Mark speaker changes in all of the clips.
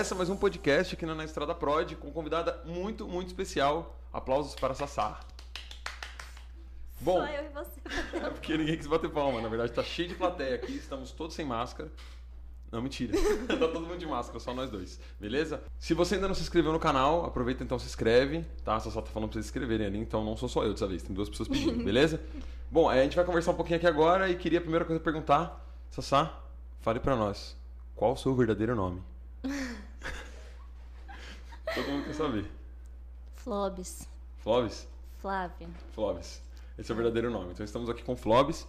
Speaker 1: Começa mais um podcast aqui na Estrada Prod com convidada muito, muito especial. Aplausos para Sassá. Bom,
Speaker 2: Só eu e você.
Speaker 1: é porque ninguém quis bater palma. Na verdade, tá cheio de plateia aqui. Estamos todos sem máscara. Não, mentira. tá todo mundo de máscara, só nós dois. Beleza? Se você ainda não se inscreveu no canal, aproveita então se inscreve, tá? A Sassá tá falando pra vocês se inscreverem ali, então não sou só eu dessa vez, tem duas pessoas pedindo, beleza? Bom, a gente vai conversar um pouquinho aqui agora e queria a primeira coisa perguntar, Sassá, fale pra nós, qual o seu verdadeiro nome? Todo mundo quer saber.
Speaker 2: Flobis.
Speaker 1: Flóvis?
Speaker 2: Flávia.
Speaker 1: Flóvis. Esse é o verdadeiro nome. Então estamos aqui com Flóvis.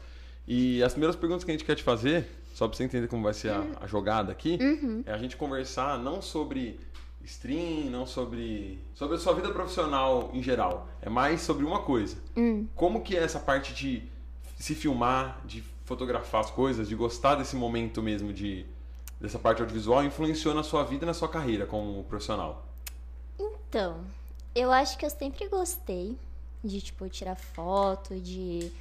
Speaker 1: E as primeiras perguntas que a gente quer te fazer, só pra você entender como vai ser a, a jogada aqui, é a gente conversar não sobre stream, não sobre sobre a sua vida profissional em geral. É mais sobre uma coisa. Como que é essa parte de se filmar, de fotografar as coisas, de gostar desse momento mesmo de dessa parte audiovisual influenciou na sua vida e na sua carreira como profissional?
Speaker 2: Então, eu acho que eu sempre gostei de, tipo, tirar foto, de.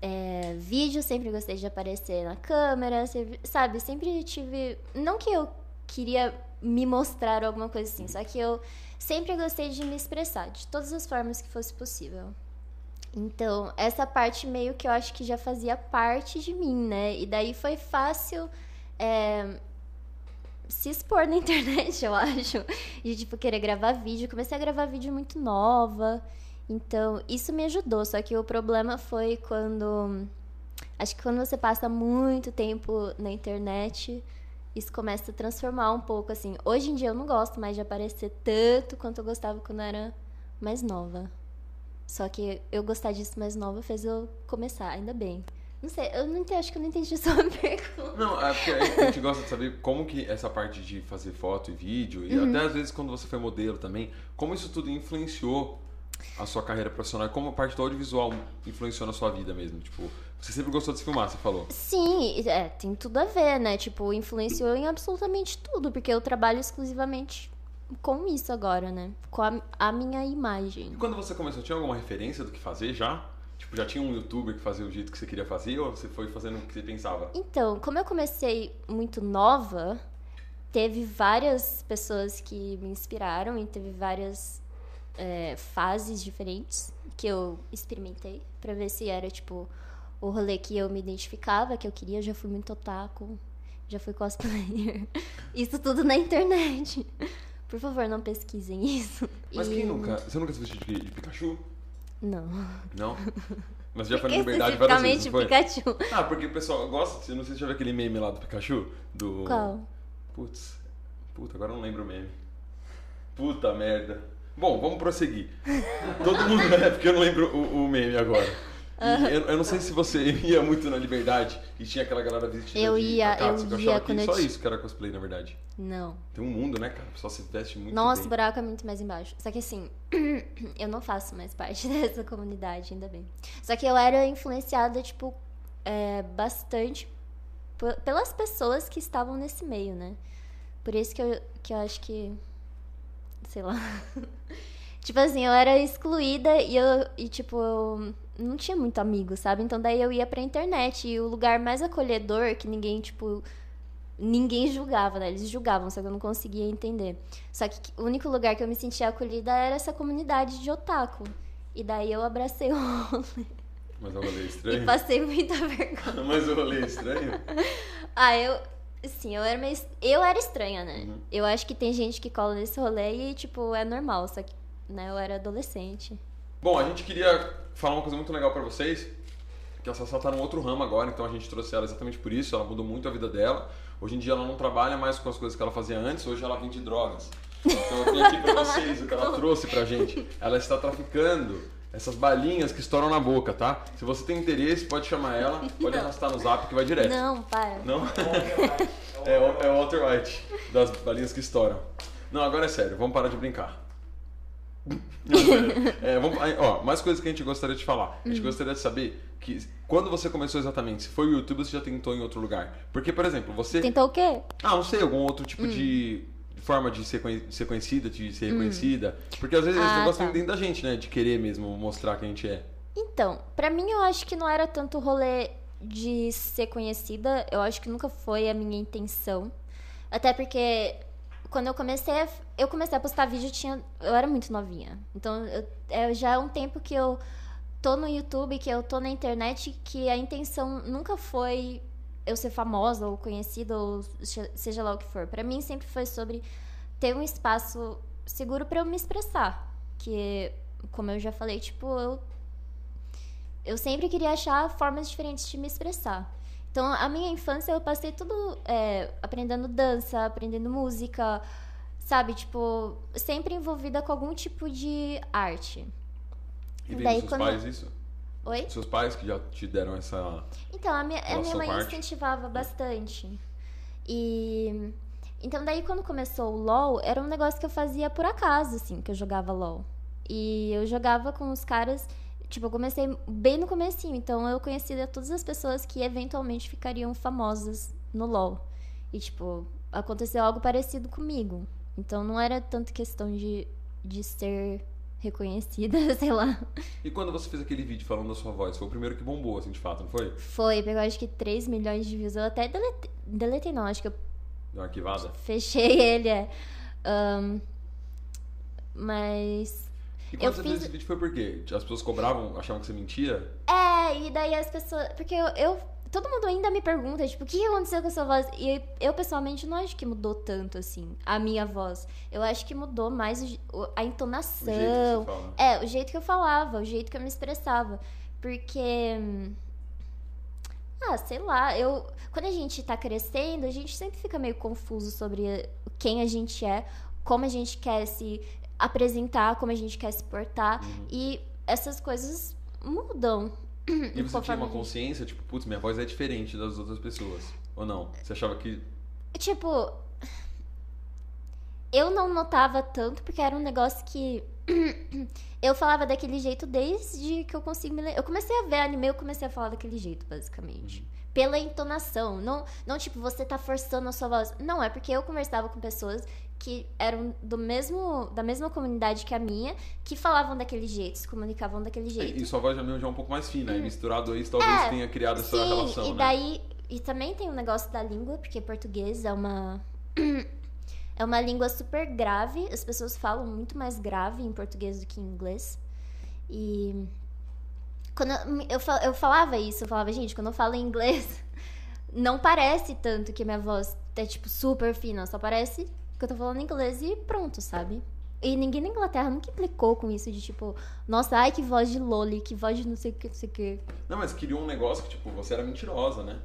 Speaker 2: é, vídeo, sempre gostei de aparecer na câmera, sabe? Sempre tive. Não que eu queria me mostrar alguma coisa assim, só que eu sempre gostei de me expressar, de todas as formas que fosse possível. Então, essa parte meio que eu acho que já fazia parte de mim, né? E daí foi fácil é, se expor na internet, eu acho. De, tipo, querer gravar vídeo. Comecei a gravar vídeo muito nova. Então, isso me ajudou. Só que o problema foi quando. Acho que quando você passa muito tempo na internet, isso começa a transformar um pouco, assim. Hoje em dia eu não gosto mais de aparecer tanto quanto eu gostava quando eu era mais nova. Só que eu gostar disso mais nova fez eu começar, ainda bem. Não sei, eu não entendi, acho que eu não entendi a sua pergunta.
Speaker 1: Não, é porque a gente gosta de saber como que essa parte de fazer foto e vídeo, e
Speaker 2: Uhum.
Speaker 1: até às vezes quando você foi modelo também, como isso tudo influenciou a sua carreira profissional, como a parte do audiovisual influenciou na sua vida mesmo. Tipo, você sempre gostou de se filmar, você falou.
Speaker 2: Sim, é, tem tudo a ver, né? Tipo, influenciou em absolutamente tudo, porque eu trabalho exclusivamente com isso agora, né? Com a, a minha
Speaker 1: E
Speaker 2: imagem.
Speaker 1: quando você começou, tinha alguma referência do que fazer já? Tipo, já tinha um youtuber que fazia o jeito que você queria fazer, ou você foi fazendo o que você pensava?
Speaker 2: Então, como eu comecei muito nova, teve várias pessoas que me inspiraram e teve várias é, fases diferentes que eu experimentei pra ver se era, tipo, o rolê que eu me identificava, que eu queria. Eu já fui muito otaku, já fui cosplayer. Isso tudo na internet. Por favor, não pesquisem isso.
Speaker 1: Mas
Speaker 2: E-
Speaker 1: quem nunca? Você nunca se vestiu de Pikachu?
Speaker 2: Não.
Speaker 1: Não? Mas já
Speaker 2: Porque
Speaker 1: liberdade várias vezes,
Speaker 2: especificamente
Speaker 1: foi?
Speaker 2: Pikachu.
Speaker 1: Ah, porque o pessoal gosta, eu não sei se já viu aquele meme lá do Pikachu, do...
Speaker 2: Qual?
Speaker 1: Putz, puta, agora eu não lembro o meme. Puta merda. Bom, vamos prosseguir. Todo mundo, né? Porque eu não lembro o, o meme agora. Eu, eu não sei se você ia muito na Liberdade e tinha aquela galera vestida
Speaker 2: Eu ia, eu
Speaker 1: eu
Speaker 2: ia
Speaker 1: achava
Speaker 2: quando
Speaker 1: que
Speaker 2: eu
Speaker 1: só
Speaker 2: ti-
Speaker 1: isso que era cosplay, na verdade.
Speaker 2: Não.
Speaker 1: Tem um mundo, né, cara? O pessoal se veste muito
Speaker 2: Nossa, o
Speaker 1: bem.
Speaker 2: buraco é muito mais embaixo. Só que assim, eu não faço mais parte dessa comunidade, ainda bem. Só que eu era influenciada, tipo, é, bastante pelas pessoas que estavam nesse meio, né? Por isso que eu, que eu acho que. Sei lá. tipo assim, eu era excluída e eu, e, tipo, eu não tinha muito amigo, sabe? Então daí eu ia pra internet e o lugar mais acolhedor que ninguém, tipo. Ninguém julgava, né? Eles julgavam, só que eu não conseguia entender. Só que o único lugar que eu me sentia acolhida era essa comunidade de otaku. E daí eu abracei o rolê
Speaker 1: Mas o rolê é
Speaker 2: e
Speaker 1: estranho.
Speaker 2: passei muita vergonha.
Speaker 1: Mas o rolê é estranho?
Speaker 2: Ah, eu. Sim, eu era meio. Eu era estranha, né?
Speaker 1: Uhum.
Speaker 2: Eu acho que tem gente que cola nesse rolê e, tipo, é normal. Só que, né, eu era adolescente.
Speaker 1: Bom, a gente queria falar uma coisa muito legal pra vocês, que a Sassá tá num outro ramo agora, então a gente trouxe ela exatamente por isso, ela mudou muito a vida dela. Hoje em dia ela não trabalha mais com as coisas que ela fazia antes, hoje ela vende drogas. Então eu tenho aqui pra vocês o que ela trouxe pra gente. Ela está traficando essas balinhas que estouram na boca, tá? Se você tem interesse, pode chamar ela, pode arrastar no zap que vai direto.
Speaker 2: Não, para.
Speaker 1: Não? É é o Walter White, das balinhas que estouram. Não, agora é sério, vamos parar de brincar. Sério. É, vamos, ó, mais coisas que a gente gostaria de falar. A gente gostaria de saber que quando você começou exatamente, se foi o YouTube ou se já tentou em outro lugar. Porque, por exemplo, você.
Speaker 2: Tentou o quê?
Speaker 1: Ah, não sei, algum outro tipo de forma de ser, ser conhecida, de ser reconhecida. Porque às vezes esse
Speaker 2: Ah,
Speaker 1: negócio
Speaker 2: tá.
Speaker 1: vem dentro da gente, né? De querer mesmo mostrar quem a gente é.
Speaker 2: Então, pra mim eu acho que não era tanto o rolê de ser conhecida. Eu acho que nunca foi a minha intenção. Até porque quando eu comecei, a, eu comecei a postar vídeo, eu, tinha, eu era muito novinha. Então, eu, é, já é um tempo que eu tô no YouTube, que eu tô na internet, que a intenção nunca foi eu ser famosa ou conhecida ou seja lá o que for. Para mim sempre foi sobre ter um espaço seguro para eu me expressar, que como eu já falei, tipo, eu eu sempre queria achar formas diferentes de me expressar. Então, a minha infância eu passei tudo é, aprendendo dança, aprendendo música, sabe? Tipo, sempre envolvida com algum tipo de arte.
Speaker 1: E Daí, seus quando... pais isso?
Speaker 2: Oi?
Speaker 1: Seus pais que já te deram essa.
Speaker 2: Então, a minha, a minha mãe incentivava bastante. E. Então, daí quando começou o LOL, era um negócio que eu fazia por acaso, assim, que eu jogava LOL. E eu jogava com os caras. Tipo, eu comecei bem no comecinho, então eu conhecia todas as pessoas que eventualmente ficariam famosas no LoL. E, tipo, aconteceu algo parecido comigo. Então não era tanto questão de, de ser reconhecida, sei lá.
Speaker 1: E quando você fez aquele vídeo falando da sua voz, foi o primeiro que bombou, assim, de fato, não foi?
Speaker 2: Foi, pegou acho que 3 milhões de views. Eu até deletei, deletei não, acho que eu.
Speaker 1: Deu uma arquivada?
Speaker 2: Fechei ele, é. Um, mas.
Speaker 1: E quando eu você fiz... fez esse vídeo foi por quê? As pessoas cobravam, achavam que você mentia?
Speaker 2: É, e daí as pessoas. Porque eu, eu todo mundo ainda me pergunta, tipo, o que aconteceu com a sua voz? E eu, pessoalmente, não acho que mudou tanto, assim, a minha voz. Eu acho que mudou mais a entonação.
Speaker 1: O
Speaker 2: é, o jeito que eu falava, o jeito que eu me expressava. Porque. Ah, sei lá, eu. Quando a gente tá crescendo, a gente sempre fica meio confuso sobre quem a gente é, como a gente quer se apresentar, como a gente quer se portar. Uhum. E essas coisas mudam.
Speaker 1: E você tinha uma consciência, tipo, putz, minha voz é diferente das outras pessoas. Ou não? Você achava que.
Speaker 2: Tipo. Eu não notava tanto, porque era um negócio que. eu falava daquele jeito desde que eu consigo me lembrar. Eu comecei a ver anime, eu comecei a falar daquele jeito, basicamente. Uhum. Pela entonação. Não, não, tipo, você tá forçando a sua voz. Não, é porque eu conversava com pessoas que eram do mesmo da mesma comunidade que a minha, que falavam daquele jeito, se comunicavam daquele jeito.
Speaker 1: E sua voz já é um pouco mais fina, hum. e misturado isso talvez é, tenha criado essa
Speaker 2: sim,
Speaker 1: relação,
Speaker 2: e
Speaker 1: né?
Speaker 2: daí e também tem o um negócio da língua, porque português é uma é uma língua super grave, as pessoas falam muito mais grave em português do que em inglês. E quando eu, eu, eu falava isso, eu falava, gente, quando eu falo em inglês, não parece tanto que minha voz é tipo super fina, só parece que eu tô falando inglês e pronto, sabe? E ninguém na Inglaterra nunca implicou com isso de tipo, nossa, ai que voz de Loli, que voz de não sei o que, não sei o que.
Speaker 1: Não, mas queria um negócio que, tipo, você era mentirosa, né?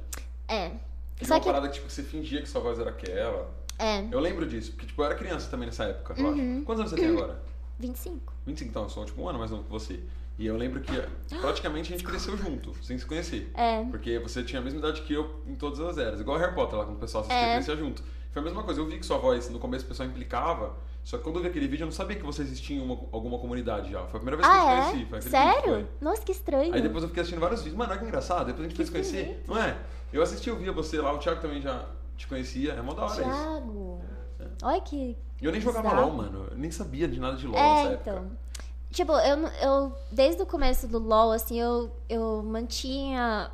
Speaker 2: É.
Speaker 1: Queria Só uma que... parada que, tipo, você fingia que sua voz era aquela.
Speaker 2: É.
Speaker 1: Eu lembro disso, porque, tipo, eu era criança também nessa época, eu uhum. acho. Quantos anos você tem agora?
Speaker 2: 25.
Speaker 1: 25, então, eu sou, tipo, um ano mais novo que você. E eu lembro que praticamente a gente cresceu junto, sem se conhecer.
Speaker 2: É.
Speaker 1: Porque você tinha a mesma idade que eu em todas as eras. Igual Harry Potter lá, quando o pessoal assistia é. crescia junto. Foi a mesma coisa. Eu vi que sua voz, no começo, o pessoal implicava. Só que quando eu vi aquele vídeo, eu não sabia que vocês existiam uma, alguma comunidade já. Foi a primeira vez que
Speaker 2: ah,
Speaker 1: eu te
Speaker 2: é?
Speaker 1: conheci. Foi
Speaker 2: Sério? Nossa, que estranho.
Speaker 1: Aí depois eu fiquei assistindo vários vídeos. Mano, olha que engraçado. Depois a gente que foi se conhecer. Bonito. Não é? Eu assisti, eu via você lá. O Thiago também já te conhecia. É mó da hora
Speaker 2: Thiago. isso. Thiago. É. Olha que.
Speaker 1: Eu nem jogava LOL, mano. Eu nem sabia de nada de LOL é, nessa
Speaker 2: então. Tipo, eu, eu. Desde o começo do LOL, assim, eu, eu mantinha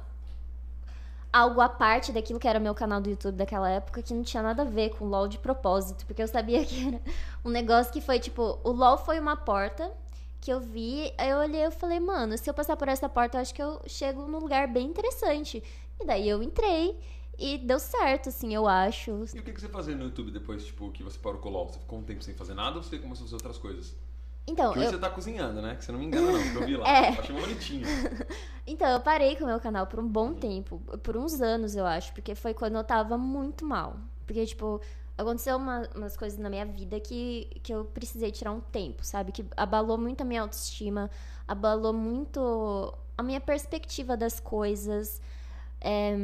Speaker 2: algo à parte daquilo que era o meu canal do YouTube daquela época, que não tinha nada a ver com o LOL de propósito, porque eu sabia que era um negócio que foi tipo, o LOL foi uma porta que eu vi, aí eu olhei e falei, mano, se eu passar por essa porta, eu acho que eu chego num lugar bem interessante. E daí eu entrei e deu certo, assim, eu acho.
Speaker 1: E o que, que você fazia no YouTube depois, tipo, que você parou com o LOL? Você ficou um tempo sem fazer nada ou você começou a fazer outras coisas?
Speaker 2: Então,
Speaker 1: que
Speaker 2: hoje
Speaker 1: eu... você tá cozinhando, né? Que você não me engana, não, que eu vi lá.
Speaker 2: é.
Speaker 1: Eu achei bonitinho.
Speaker 2: então, eu parei com o meu canal por um bom tempo. Por uns anos, eu acho. Porque foi quando eu tava muito mal. Porque, tipo, aconteceu uma, umas coisas na minha vida que, que eu precisei tirar um tempo, sabe? Que abalou muito a minha autoestima. Abalou muito a minha perspectiva das coisas. É,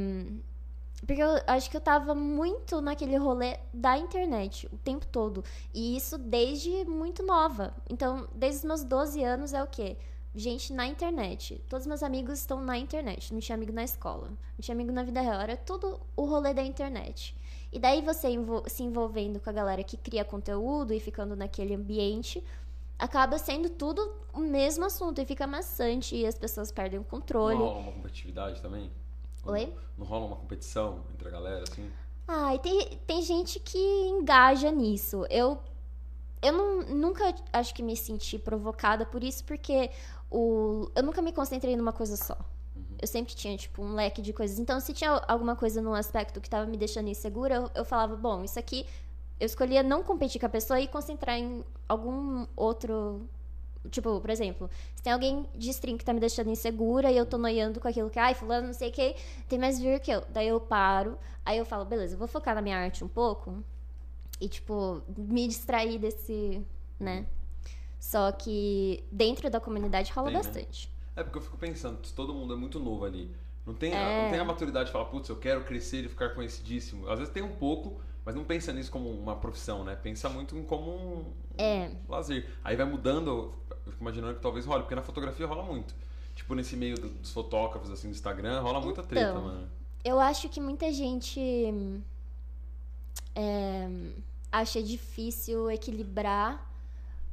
Speaker 2: porque eu acho que eu tava muito naquele rolê da internet o tempo todo. E isso desde muito nova. Então, desde os meus 12 anos é o quê? Gente na internet. Todos meus amigos estão na internet. Não tinha amigo na escola. Não tinha amigo na vida real. Era tudo o rolê da internet. E daí você se envolvendo com a galera que cria conteúdo e ficando naquele ambiente, acaba sendo tudo o mesmo assunto e fica maçante e as pessoas perdem o controle.
Speaker 1: Rola uma competitividade também?
Speaker 2: Oi?
Speaker 1: Não rola uma competição entre a galera, assim?
Speaker 2: Ai, tem, tem gente que engaja nisso. Eu, eu não, nunca acho que me senti provocada por isso, porque o, eu nunca me concentrei numa coisa só. Eu sempre tinha, tipo, um leque de coisas. Então, se tinha alguma coisa num aspecto que tava me deixando insegura, eu, eu falava, bom, isso aqui. Eu escolhia não competir com a pessoa e concentrar em algum outro Tipo, por exemplo, se tem alguém de stream que tá me deixando insegura e eu tô noiando com aquilo que, ai, fulano, não sei o que, tem mais viewer que eu. Daí eu paro, aí eu falo, beleza, eu vou focar na minha arte um pouco e, tipo, me distrair desse, né? Só que dentro da comunidade rola tem, né? bastante. Né?
Speaker 1: É porque eu fico pensando, todo mundo é muito novo ali. Não tem, é... não tem a maturidade de falar, putz, eu quero crescer e ficar conhecidíssimo. Às vezes tem um pouco, mas não pensa nisso como uma profissão, né? Pensa muito como um, é. um lazer. Aí vai mudando, eu fico imaginando que talvez role, porque na fotografia rola muito. Tipo, nesse meio dos fotógrafos, assim, do Instagram, rola muita então, treta, mano.
Speaker 2: Eu acho que muita gente é, acha difícil equilibrar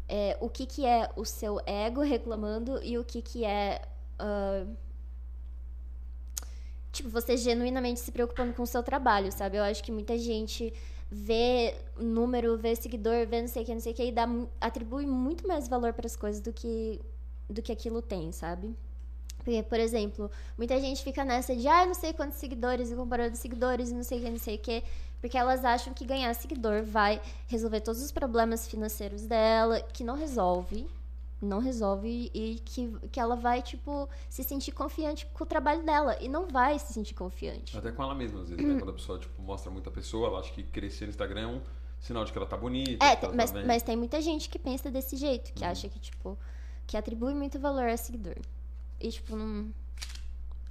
Speaker 2: é, o que, que é o seu ego reclamando e o que, que é. Uh, tipo, você genuinamente se preocupando com o seu trabalho, sabe? Eu acho que muita gente vê número, vê seguidor, vê não sei o que, não sei o que, e dá, atribui muito mais valor para as coisas do que, do que aquilo tem, sabe? Porque, por exemplo, muita gente fica nessa de, ah, não sei quantos seguidores, e comparando seguidores, não sei o que, não sei o que, porque elas acham que ganhar seguidor vai resolver todos os problemas financeiros dela, que não resolve, não resolve e que, que ela vai, tipo, se sentir confiante com o trabalho dela. E não vai se sentir confiante.
Speaker 1: Até com ela mesma, às vezes, né? Quando a pessoa, tipo, mostra muita pessoa, ela acha que crescer no Instagram é um sinal de que ela tá bonita.
Speaker 2: É,
Speaker 1: tá
Speaker 2: mas, mas tem muita gente que pensa desse jeito, que uhum. acha que, tipo, que atribui muito valor a seguidor. E, tipo, não.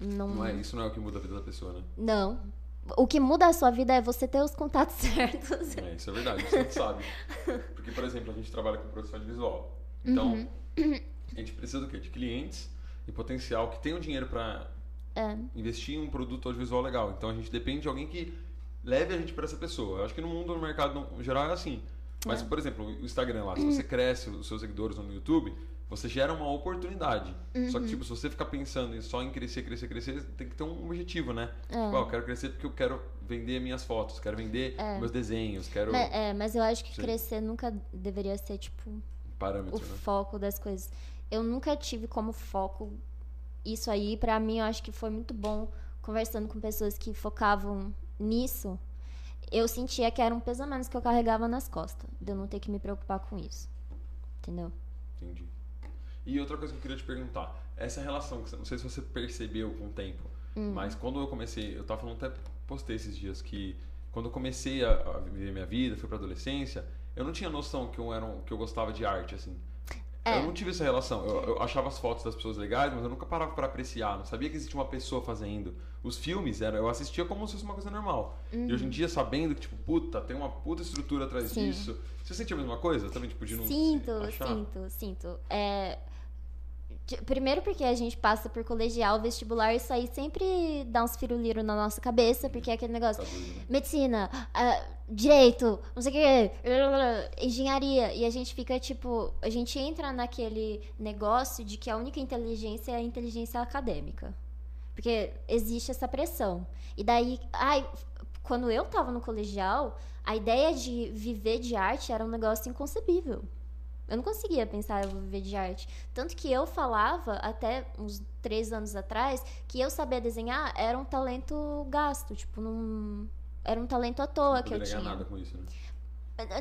Speaker 1: Não, não é, isso não é o que muda a vida da pessoa, né?
Speaker 2: Não. O que muda a sua vida é você ter os contatos certos.
Speaker 1: É, isso é verdade, gente sabe. Porque, por exemplo, a gente trabalha com produção de visual. Então, uhum. a gente precisa do quê? De clientes e potencial que tenham dinheiro para é. investir em um produto audiovisual legal. Então, a gente depende de alguém que leve a gente para essa pessoa. Eu acho que no mundo, no mercado no geral, é assim. Mas, é. por exemplo, o Instagram lá, se você cresce os seus seguidores no YouTube, você gera uma oportunidade. Uhum. Só que, tipo, se você ficar pensando só em crescer, crescer, crescer, tem que ter um objetivo, né? É. Tipo, ah, eu quero crescer porque eu quero vender minhas fotos, quero vender é. meus desenhos, quero...
Speaker 2: Mas, é, mas eu acho que Sim. crescer nunca deveria ser, tipo,
Speaker 1: Parâmetro,
Speaker 2: o
Speaker 1: né?
Speaker 2: foco das coisas. Eu nunca tive como foco isso aí. Para mim, eu acho que foi muito bom conversando com pessoas que focavam nisso. Eu sentia que era um peso a menos que eu carregava nas costas, de eu não ter que me preocupar com isso. Entendeu?
Speaker 1: Entendi. E outra coisa que eu queria te perguntar, essa relação, não sei se você percebeu com o tempo, hum. mas quando eu comecei, eu tava falando até postei esses dias que quando eu comecei a, a viver minha vida, fui para adolescência, eu não tinha noção que eu, era um, que eu gostava de arte, assim. É. Eu não tive essa relação. Eu, eu, achava as fotos das pessoas legais, mas eu nunca parava para apreciar. Não sabia que existia uma pessoa fazendo. Os filmes, era, eu assistia como se fosse uma coisa normal. Uhum. E hoje em uhum. dia, sabendo que, tipo, puta, tem uma puta estrutura atrás Sim. disso. Você sentia a mesma coisa? Também, tipo, de não
Speaker 2: Sinto, sinto, sinto. É, Primeiro porque a gente passa por colegial, vestibular, isso aí sempre dá uns firuliros na nossa cabeça, porque é aquele negócio. Tá né? Medicina, uh, direito, não sei o que, engenharia. E a gente fica tipo. A gente entra naquele negócio de que a única inteligência é a inteligência acadêmica. Porque existe essa pressão. E daí, ai, quando eu tava no colegial, a ideia de viver de arte era um negócio inconcebível. Eu não conseguia pensar, eu vou viver de arte. Tanto que eu falava, até uns três anos atrás, que eu sabia desenhar era um talento gasto. Tipo, não. Era um talento à toa que eu tinha.
Speaker 1: nada com isso, né?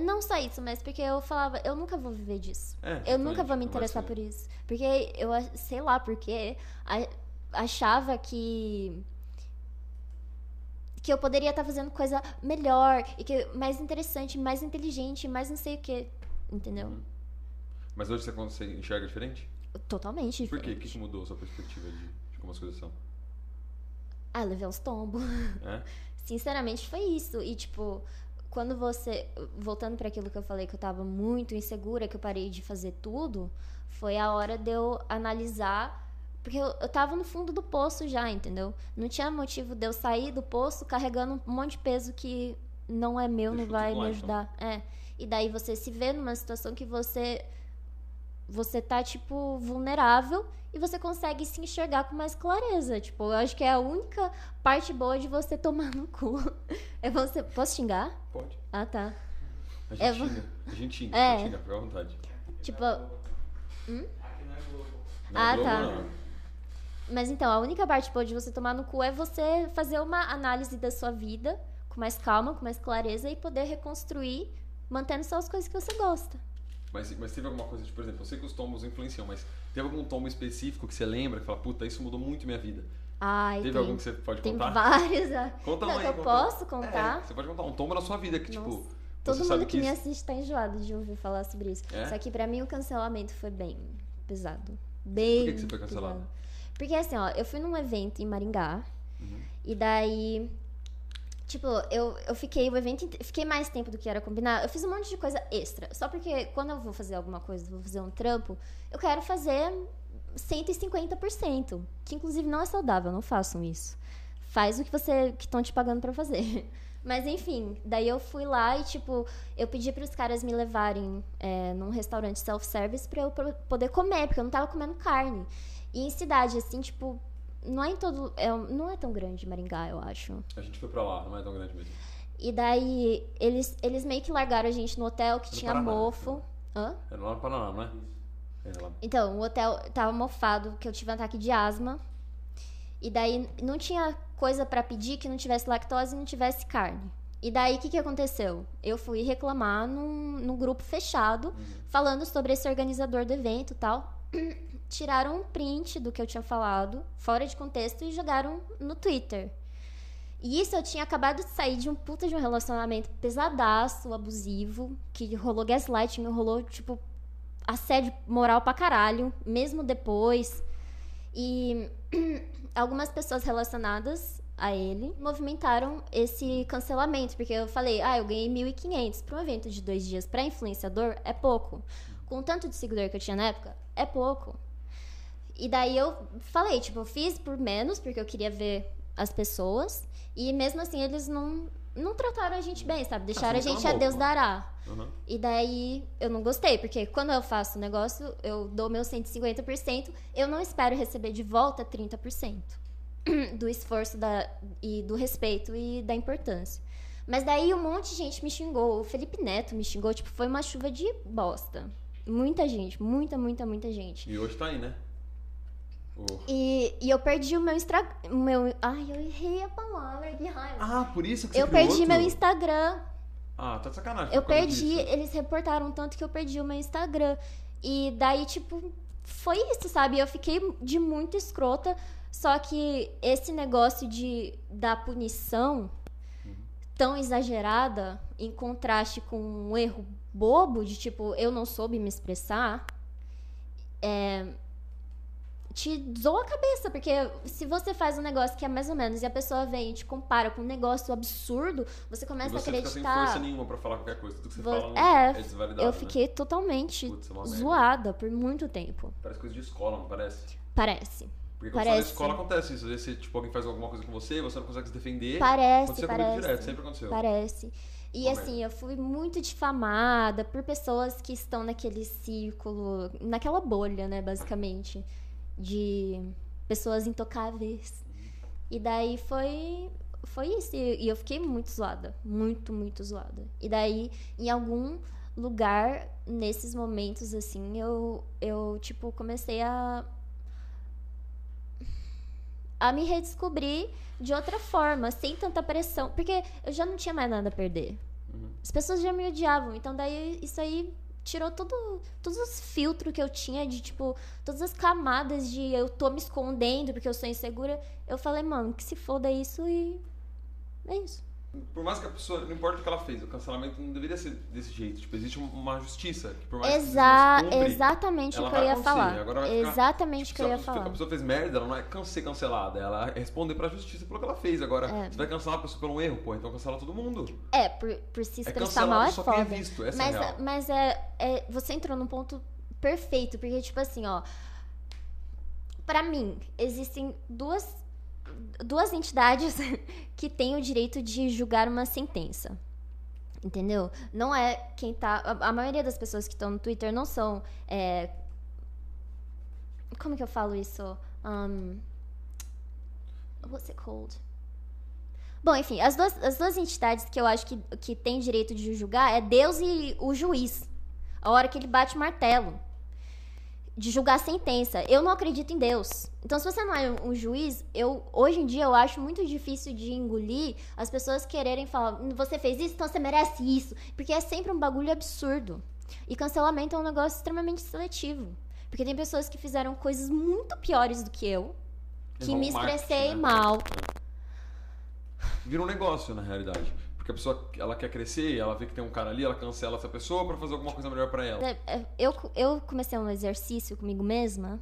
Speaker 2: Não só isso, mas porque eu falava, eu nunca vou viver disso. É, eu nunca vou me interessar por isso. Porque eu, sei lá porque, achava que que eu poderia estar fazendo coisa melhor e que mais interessante, mais inteligente, mais não sei o que, entendeu? Uhum.
Speaker 1: Mas hoje você enxerga diferente?
Speaker 2: Totalmente diferente.
Speaker 1: Por quê? O que mudou a sua perspectiva de, de como as coisas são?
Speaker 2: Ah, levei uns tombos. É? Sinceramente, foi isso. E, tipo, quando você. Voltando para aquilo que eu falei, que eu tava muito insegura, que eu parei de fazer tudo, foi a hora de eu analisar. Porque eu, eu tava no fundo do poço já, entendeu? Não tinha motivo de eu sair do poço carregando um monte de peso que não é meu, Deixa não vai me então. ajudar. Então. É. E daí você se vê numa situação que você você tá, tipo, vulnerável e você consegue se enxergar com mais clareza. Tipo, eu acho que é a única parte boa de você tomar no cu. É você. Posso xingar?
Speaker 1: Pode.
Speaker 2: Ah, tá.
Speaker 1: A gente
Speaker 2: É,
Speaker 1: xinga. A gente xinga.
Speaker 2: É.
Speaker 1: Pode xingar, fica à vontade.
Speaker 2: Tipo.
Speaker 1: Não é
Speaker 2: Ah,
Speaker 1: Globo,
Speaker 2: tá.
Speaker 1: não.
Speaker 2: Mas então, a única parte boa de você tomar no cu é você fazer uma análise da sua vida com mais calma, com mais clareza e poder reconstruir, mantendo só as coisas que você gosta.
Speaker 1: Mas, mas teve alguma coisa, tipo, por exemplo, eu sei que os tombos influenciam, mas teve algum tombo específico que você lembra que fala, puta, isso mudou muito minha vida?
Speaker 2: Ai,
Speaker 1: teve
Speaker 2: tem,
Speaker 1: algum que você pode
Speaker 2: tem
Speaker 1: contar?
Speaker 2: vários. ah.
Speaker 1: Conta
Speaker 2: Não,
Speaker 1: um
Speaker 2: que eu
Speaker 1: conta.
Speaker 2: posso contar.
Speaker 1: É, você pode contar um tombo na sua vida que, tipo,
Speaker 2: Nossa,
Speaker 1: você
Speaker 2: Todo mundo que me
Speaker 1: isso-
Speaker 2: assiste tá enjoado de ouvir falar sobre isso.
Speaker 1: É?
Speaker 2: Só que pra mim o cancelamento foi bem pesado. Bem.
Speaker 1: Por que que você foi cancelado?
Speaker 2: pesado. Porque assim, ó, eu fui num evento em Maringá.
Speaker 1: Uhum.
Speaker 2: E daí. Tipo, eu, eu fiquei o evento fiquei mais tempo do que era combinado. Eu fiz um monte de coisa extra. Só porque quando eu vou fazer alguma coisa, vou fazer um trampo, eu quero fazer 150%. Que inclusive não é saudável, não façam isso. Faz o que você que estão te pagando pra fazer. Mas enfim, daí eu fui lá e, tipo, eu pedi para os caras me levarem é, num restaurante self-service pra eu poder comer, porque eu não tava comendo carne. E em cidade, assim, tipo, não é em todo. É, não é tão grande Maringá, eu acho.
Speaker 1: A gente foi pra lá, não é tão grande mesmo.
Speaker 2: E daí eles, eles meio que largaram a gente no hotel que
Speaker 1: No
Speaker 2: tinha
Speaker 1: Paraná,
Speaker 2: mofo. Hã?
Speaker 1: Era lá no Paraná, não é? Lá.
Speaker 2: Então, o hotel tava mofado, que eu tive um ataque de asma. E daí não tinha coisa pra pedir que não tivesse lactose e não tivesse carne. E daí o que, que aconteceu? Eu fui reclamar num, num grupo fechado, falando sobre esse organizador do evento e tal. Tiraram um print do que eu tinha falado, fora de contexto, e jogaram no Twitter. E isso eu tinha acabado de sair de um puta de um relacionamento pesadaço, abusivo, que rolou gaslighting, rolou, tipo, assédio moral pra caralho, mesmo depois. E algumas pessoas relacionadas a ele movimentaram esse cancelamento, porque eu falei, ah, eu ganhei 1.500 para um evento de dois dias para influenciador, é pouco. Com o tanto de seguidor que eu tinha na época, é pouco. E daí eu falei, tipo, eu fiz por menos, porque eu queria ver as pessoas, e mesmo assim eles não, não trataram a gente bem, sabe? Deixaram a gente a Deus dará.
Speaker 1: Uhum.
Speaker 2: E daí eu não gostei, porque quando eu faço o negócio, eu dou meu 150%, eu não espero receber de volta 30% do esforço da, e do respeito e da importância. Mas daí um monte de gente me xingou, o Felipe Neto me xingou, tipo, foi uma chuva de bosta. Muita gente, muita, muita, muita gente.
Speaker 1: E hoje tá aí, né? O-
Speaker 2: E, e eu perdi o meu Instagram. Meu, ai, eu errei a palavra, que raiva.
Speaker 1: Ah, por isso que você
Speaker 2: eu perdi
Speaker 1: outro?
Speaker 2: meu Instagram.
Speaker 1: Ah, tá de sacanagem.
Speaker 2: Eu perdi,
Speaker 1: disso.
Speaker 2: eles reportaram tanto que eu perdi o meu Instagram. E daí, tipo, foi isso, sabe? Eu fiquei de muito escrota. Só que esse negócio de da punição tão exagerada, em contraste com um erro bobo, de tipo, eu não soube me expressar, é, te zoa a cabeça, porque se você faz um negócio que é mais ou menos e a pessoa vem e te compara com um negócio absurdo, você começa
Speaker 1: você
Speaker 2: a
Speaker 1: fica sem
Speaker 2: acreditar.
Speaker 1: força nenhuma pra falar qualquer coisa. Tudo que você
Speaker 2: Vo-
Speaker 1: fala não
Speaker 2: é,
Speaker 1: é desvalidado,
Speaker 2: eu
Speaker 1: né?
Speaker 2: fiquei totalmente
Speaker 1: Putz, é
Speaker 2: zoada por muito tempo.
Speaker 1: Parece coisa de escola, não parece?
Speaker 2: Parece.
Speaker 1: Porque quando
Speaker 2: Parece.
Speaker 1: você tá na escola acontece isso. Às vezes, você, tipo, alguém faz alguma coisa com você, você não consegue se defender.
Speaker 2: Parece,
Speaker 1: Aconteceu comigo
Speaker 2: parece.
Speaker 1: direto, sempre aconteceu.
Speaker 2: Parece. E assim, eu fui muito difamada por pessoas que estão naquele círculo, naquela bolha, né, basicamente, de pessoas intocáveis. E daí foi foi isso, e e eu fiquei muito zoada, muito, muito zoada. E daí, em algum lugar nesses momentos assim, eu eu tipo comecei a a me redescobrir de outra forma, sem tanta pressão. Porque eu já não tinha mais nada a perder.
Speaker 1: Uhum.
Speaker 2: As pessoas já me odiavam. Então, daí, isso aí tirou tudo, todos os filtros que eu tinha de, tipo, todas as camadas de eu tô me escondendo porque eu sou insegura. Eu falei, mano, que se foda isso e. É isso.
Speaker 1: Por mais que a pessoa, não importa o que ela fez, o cancelamento não deveria ser desse jeito. Tipo, existe uma justiça que por mais que
Speaker 2: Exa
Speaker 1: se cumpre,
Speaker 2: exatamente o
Speaker 1: ela
Speaker 2: que eu ia falar.
Speaker 1: Agora
Speaker 2: Exatamente o
Speaker 1: Tipo,
Speaker 2: que eu ia falar.
Speaker 1: A pessoa fez merda, ela não é ser cancelada, ela é responder pra justiça pelo que ela fez. Agora,
Speaker 2: É.
Speaker 1: você vai cancelar a pessoa por um erro, pô, então cancela todo mundo.
Speaker 2: É, por, por se
Speaker 1: É
Speaker 2: expressar
Speaker 1: cancelado
Speaker 2: mal é
Speaker 1: é
Speaker 2: foda.
Speaker 1: visto, essa é
Speaker 2: mas
Speaker 1: real.
Speaker 2: mas é, é- Você entrou num ponto perfeito, porque, tipo assim, ó. Pra mim, existem duas, duas entidades que têm o direito de julgar uma sentença. Entendeu? Não é quem tá. A, maioria das pessoas que estão no Twitter não são é, como que eu falo isso? Um, what's it called? Bom, enfim, as duas, as duas entidades que eu acho que, que tem direito de julgar é Deus e o juiz. A hora que ele bate o martelo. De julgar sentença. Eu não acredito em Deus. Então, se você não é um juiz, eu hoje em dia eu acho muito difícil de engolir as pessoas quererem falar, você fez isso, então você merece isso. Porque é sempre um bagulho absurdo. E cancelamento é um negócio extremamente seletivo. Porque tem pessoas que fizeram coisas muito piores do que eu, que me expressei né? mal.
Speaker 1: Vira um negócio, na realidade. Porque a pessoa, ela quer crescer, ela vê que tem um cara ali, ela cancela essa pessoa para fazer alguma coisa melhor para ela. É,
Speaker 2: é, eu, eu comecei um exercício comigo mesma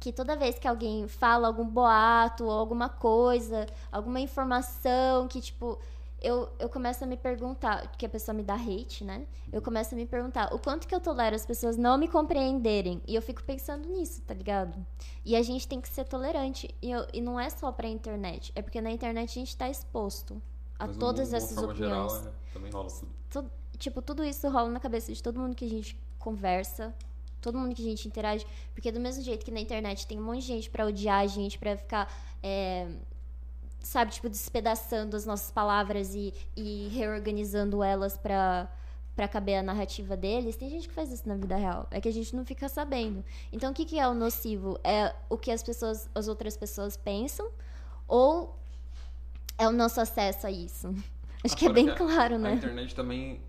Speaker 2: que toda vez que alguém fala algum boato ou alguma coisa, alguma informação que, tipo, eu, eu começo a me perguntar, que a pessoa me dá hate, né? Eu começo a me perguntar o quanto que eu tolero as pessoas não me compreenderem. E eu fico pensando nisso, tá ligado? E a gente tem que ser tolerante. E, eu, e não é só pra internet. É porque na internet a gente tá exposto a Mas todas no, essas opiniões. Geral,
Speaker 1: é, também rola tudo.
Speaker 2: tudo. Tipo, tudo isso rola na cabeça de todo mundo que a gente conversa, todo mundo que a gente interage. Porque do mesmo jeito que na internet tem um monte de gente pra odiar a gente, pra ficar. É, sabe, tipo, despedaçando as nossas palavras e, e reorganizando elas para para caber a narrativa deles, tem gente que faz isso na vida real. É que a gente não fica sabendo. Então, o que, que é o nocivo? É o que as pessoas, as outras pessoas pensam ou é o nosso acesso a isso? Acho ah, que é bem claro, né?
Speaker 1: A internet também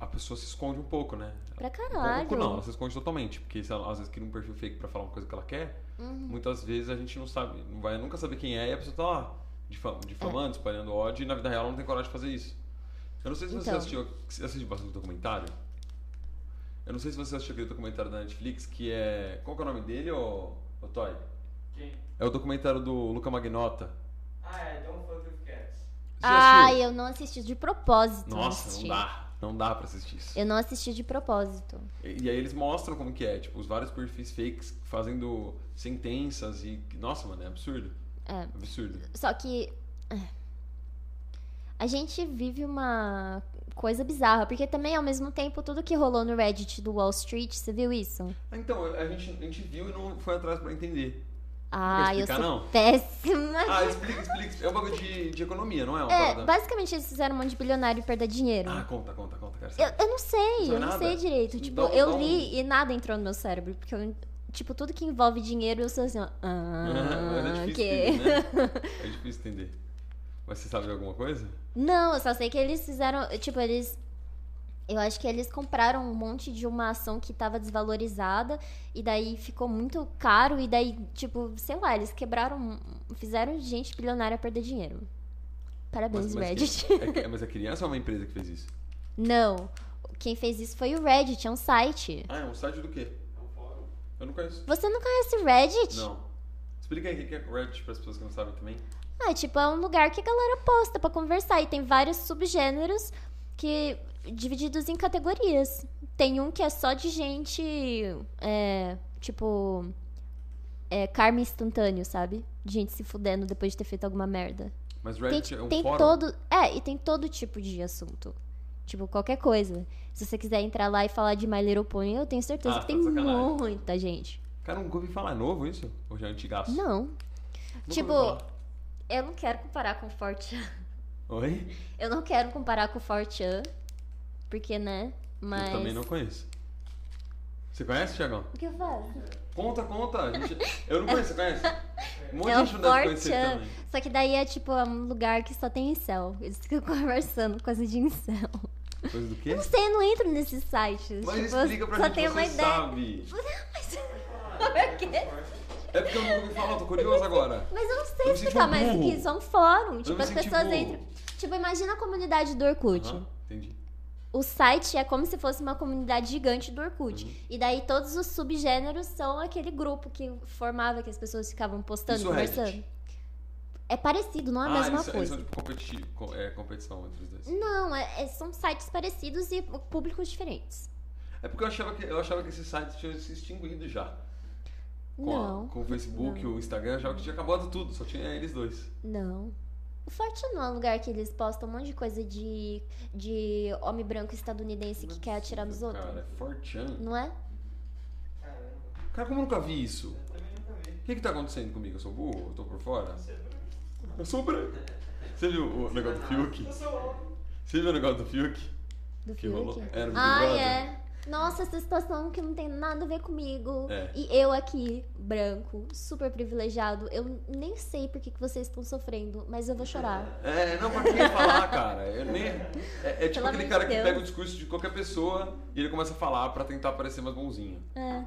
Speaker 1: a pessoa se esconde um pouco, né?
Speaker 2: Pra caralho.
Speaker 1: Um pouco não, ela se esconde totalmente. Porque se ela às vezes cria um perfil fake pra falar uma coisa que ela quer, uhum. muitas vezes a gente não sabe, não vai nunca saber quem é e a pessoa tá lá difamando, é. espalhando ódio, e na vida real ela não tem coragem de fazer isso. Eu não sei se você então. assistiu, assistiu bastante documentário. Eu não sei se você assistiu aquele documentário da Netflix que é. Qual que é o nome dele, ô, ô Toy?
Speaker 3: Quem?
Speaker 1: É o documentário do Luca Magnota.
Speaker 3: Ah, é, Don't
Speaker 2: Ah, eu não assisti de propósito.
Speaker 1: Nossa, não, não dá. Não dá pra assistir isso.
Speaker 2: Eu não assisti de propósito.
Speaker 1: E, e, aí eles mostram como que é, tipo, os vários perfis fakes fazendo sentenças e. Nossa, mano, é absurdo.
Speaker 2: É.
Speaker 1: Absurdo.
Speaker 2: Só que é. A gente vive uma coisa bizarra, porque também ao mesmo tempo tudo que rolou no Reddit do Wall Street, você viu isso?
Speaker 1: Então, a gente, a gente viu e não foi atrás para entender.
Speaker 2: Ah, eu sou não? péssima.
Speaker 1: Ah, explica, explica. É um bagulho de, de economia, não é? Uma
Speaker 2: é, parada? basicamente eles fizeram um monte de bilionário e perder dinheiro.
Speaker 1: Ah, conta, conta, conta.
Speaker 2: Eu, eu não sei, não eu não nada? sei direito. Tipo, não, eu não... li e nada entrou no meu cérebro, porque eu tipo, tudo que envolve dinheiro, eu sou assim, ó. Ah,
Speaker 1: é difícil que... entender, né? É difícil entender. Mas você sabe de alguma coisa?
Speaker 2: Não, eu só sei que eles fizeram. Tipo, eles. Eu acho que eles compraram um monte de uma ação que estava desvalorizada e daí ficou muito caro e daí, tipo, sei lá, eles quebraram, fizeram gente bilionária perder dinheiro. Parabéns, mas, mas Reddit.
Speaker 1: Que, é, mas é criança ou é uma empresa que fez isso?
Speaker 2: Não. Quem fez isso foi o Reddit, é um site.
Speaker 1: Ah, é um site do quê? É um fórum. Eu não conheço.
Speaker 2: Você não conhece o Reddit?
Speaker 1: Não. Explica aí o que é Reddit para as pessoas que não sabem também.
Speaker 2: Ah, tipo, é um lugar que a galera posta para conversar. E tem vários subgêneros que divididos em categorias. Tem um que é só de gente. É, tipo. É, karma instantâneo, sabe? De gente se fudendo depois de ter feito alguma merda.
Speaker 1: Mas Reddit
Speaker 2: tem,
Speaker 1: é um
Speaker 2: tem
Speaker 1: fórum?
Speaker 2: todo É, e tem todo tipo de assunto. Tipo, qualquer coisa. Se você quiser entrar lá e falar de My Little Pony, eu tenho certeza
Speaker 1: ah,
Speaker 2: que tem tá muita gente.
Speaker 1: Cara, nunca ouvi falar. É novo isso? Ou já é antigaço?
Speaker 2: Não. Nunca tipo, eu não quero comparar com Forte.
Speaker 1: Oi?
Speaker 2: Eu não quero comparar com Forte, porque, né? Mas.
Speaker 1: Eu também não conheço. Você conhece, Tiagão?
Speaker 2: O que eu faço?
Speaker 1: Conta, conta. Gente... Eu não conheço, você conhece? Um monte de é gente não deve conhecer também.
Speaker 2: Só que daí é tipo é um lugar que só tem incel. Eles ficam conversando, coisa de incel.
Speaker 1: Coisa do quê?
Speaker 2: Eu não sei, eu não entro nesses sites.
Speaker 1: Mas tipo, explica pra só gente, tem uma ideia. sabe.
Speaker 2: Mas... Por quê?
Speaker 1: É porque eu não ouvi falar, tô curioso agora.
Speaker 2: Mas eu não sei eu explicar mais do que isso. É um fórum. Tipo, as pessoas burro. entram. Tipo, imagina a comunidade do Orkut.
Speaker 1: Uhum, entendi.
Speaker 2: O site é como se fosse uma comunidade gigante do Orkut. Uhum. E daí todos os subgêneros são aquele grupo que formava, que as pessoas ficavam postando,
Speaker 1: isso
Speaker 2: conversando.
Speaker 1: Reddit.
Speaker 2: É parecido, não é a ah, mesma
Speaker 1: isso,
Speaker 2: coisa.
Speaker 1: Isso é tipo é, competição entre os dois.
Speaker 2: Não, é, é, são sites parecidos e públicos diferentes.
Speaker 1: É porque eu achava que, eu achava que esses sites tinham se extinguido já. Com,
Speaker 2: não.
Speaker 1: A, com o Facebook e o Instagram, já que tinha acabado tudo, só tinha eles dois.
Speaker 2: Não. O Forte não é um lugar que eles postam um monte de coisa de, de homem branco estadunidense que quer atirar nos outros?
Speaker 1: Cara, é Fortran.
Speaker 2: Não é?
Speaker 1: Cara, como eu nunca vi isso? O que que tá acontecendo comigo? Eu sou burro? Eu tô por fora?
Speaker 3: É.
Speaker 1: Eu sou branco. Você viu o negócio do Fiuk?
Speaker 3: Eu sou homem.
Speaker 1: Você viu o negócio do Fiuk?
Speaker 2: Do
Speaker 1: Que rolou?
Speaker 2: Fiuk.
Speaker 1: Era o Big
Speaker 2: Ai,
Speaker 1: Brother?
Speaker 2: é. Nossa, essa situação que não tem nada a ver comigo.
Speaker 1: É.
Speaker 2: E eu aqui, branco, super privilegiado, eu nem sei por que, que vocês estão sofrendo, mas eu vou chorar.
Speaker 1: É, não, pra quem falar, cara? Eu nem... É, é tipo
Speaker 2: Pelo
Speaker 1: aquele cara
Speaker 2: de
Speaker 1: que
Speaker 2: Deus.
Speaker 1: pega o discurso de qualquer pessoa e ele começa a falar pra tentar parecer mais bonzinho.
Speaker 2: É.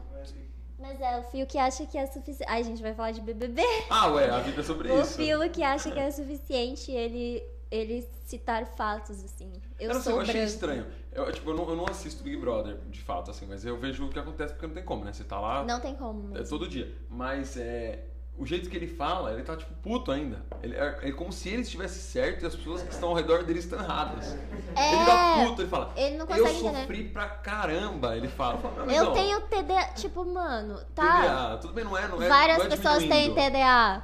Speaker 3: Mas,
Speaker 2: é, o Fiuk acha que é suficiente. Ai, a gente vai falar de BBB.
Speaker 1: Ah, ué, a vida é sobre
Speaker 2: O
Speaker 1: isso.
Speaker 2: Fiuk acha que é suficiente ele, ele citar fatos, assim. Eu,
Speaker 1: Eu não sei, eu achei
Speaker 2: branco.
Speaker 1: estranho. Eu, tipo, eu não, eu não assisto Big Brother, de fato, assim, mas eu vejo o que acontece porque não tem como, né? Você tá lá
Speaker 2: Não tem como.
Speaker 1: é,
Speaker 2: mesmo.
Speaker 1: todo dia. Mas é, o jeito que ele fala, ele tá, tipo, puto ainda. Ele, é, é como se ele estivesse certo e as pessoas que estão ao redor dele estão erradas.
Speaker 2: É,
Speaker 1: Ele tá puto, ele fala,
Speaker 2: ele não
Speaker 1: eu
Speaker 2: consegue entender.
Speaker 1: sofri pra caramba. Ele fala, eu, falo, "Meu
Speaker 2: Eu
Speaker 1: amigão,
Speaker 2: tenho TDA, tipo, mano, tá?
Speaker 1: TDA, tudo bem, não é, não é
Speaker 2: Várias
Speaker 1: não é
Speaker 2: pessoas têm. TDA.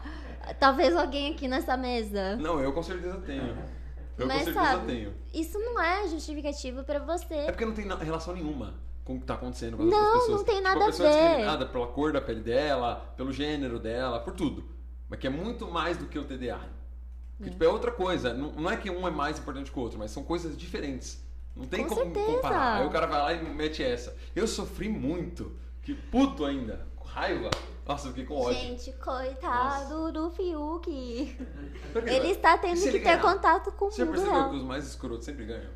Speaker 2: Talvez alguém aqui nessa mesa.
Speaker 1: Não, eu com certeza tenho. Eu
Speaker 2: Mas,
Speaker 1: com certeza
Speaker 2: sabe,
Speaker 1: tenho.
Speaker 2: Isso não é justificativo pra você.
Speaker 1: É porque não tem relação nenhuma com o que tá acontecendo com as
Speaker 2: Não,
Speaker 1: pessoas.
Speaker 2: não tem
Speaker 1: Tipo,
Speaker 2: nada
Speaker 1: a pessoa
Speaker 2: a
Speaker 1: é
Speaker 2: ver.
Speaker 1: discriminada pela cor da pele dela, pelo gênero dela, por tudo. Mas que é muito mais do que o TDA. Que, tipo, é outra coisa. Não, não é que um é mais importante que o outro, mas são coisas diferentes. Não tem
Speaker 2: Com
Speaker 1: como
Speaker 2: certeza.
Speaker 1: comparar. Aí o cara vai lá e mete essa. Eu sofri muito. Que puto ainda. Com raiva. Nossa, eu fiquei com ódio.
Speaker 2: Gente, coitado do Fiuk. Ele está tendo que ter contato com o
Speaker 1: Você já
Speaker 2: mundo
Speaker 1: percebeu
Speaker 2: real.
Speaker 1: que os mais escrotos sempre ganham?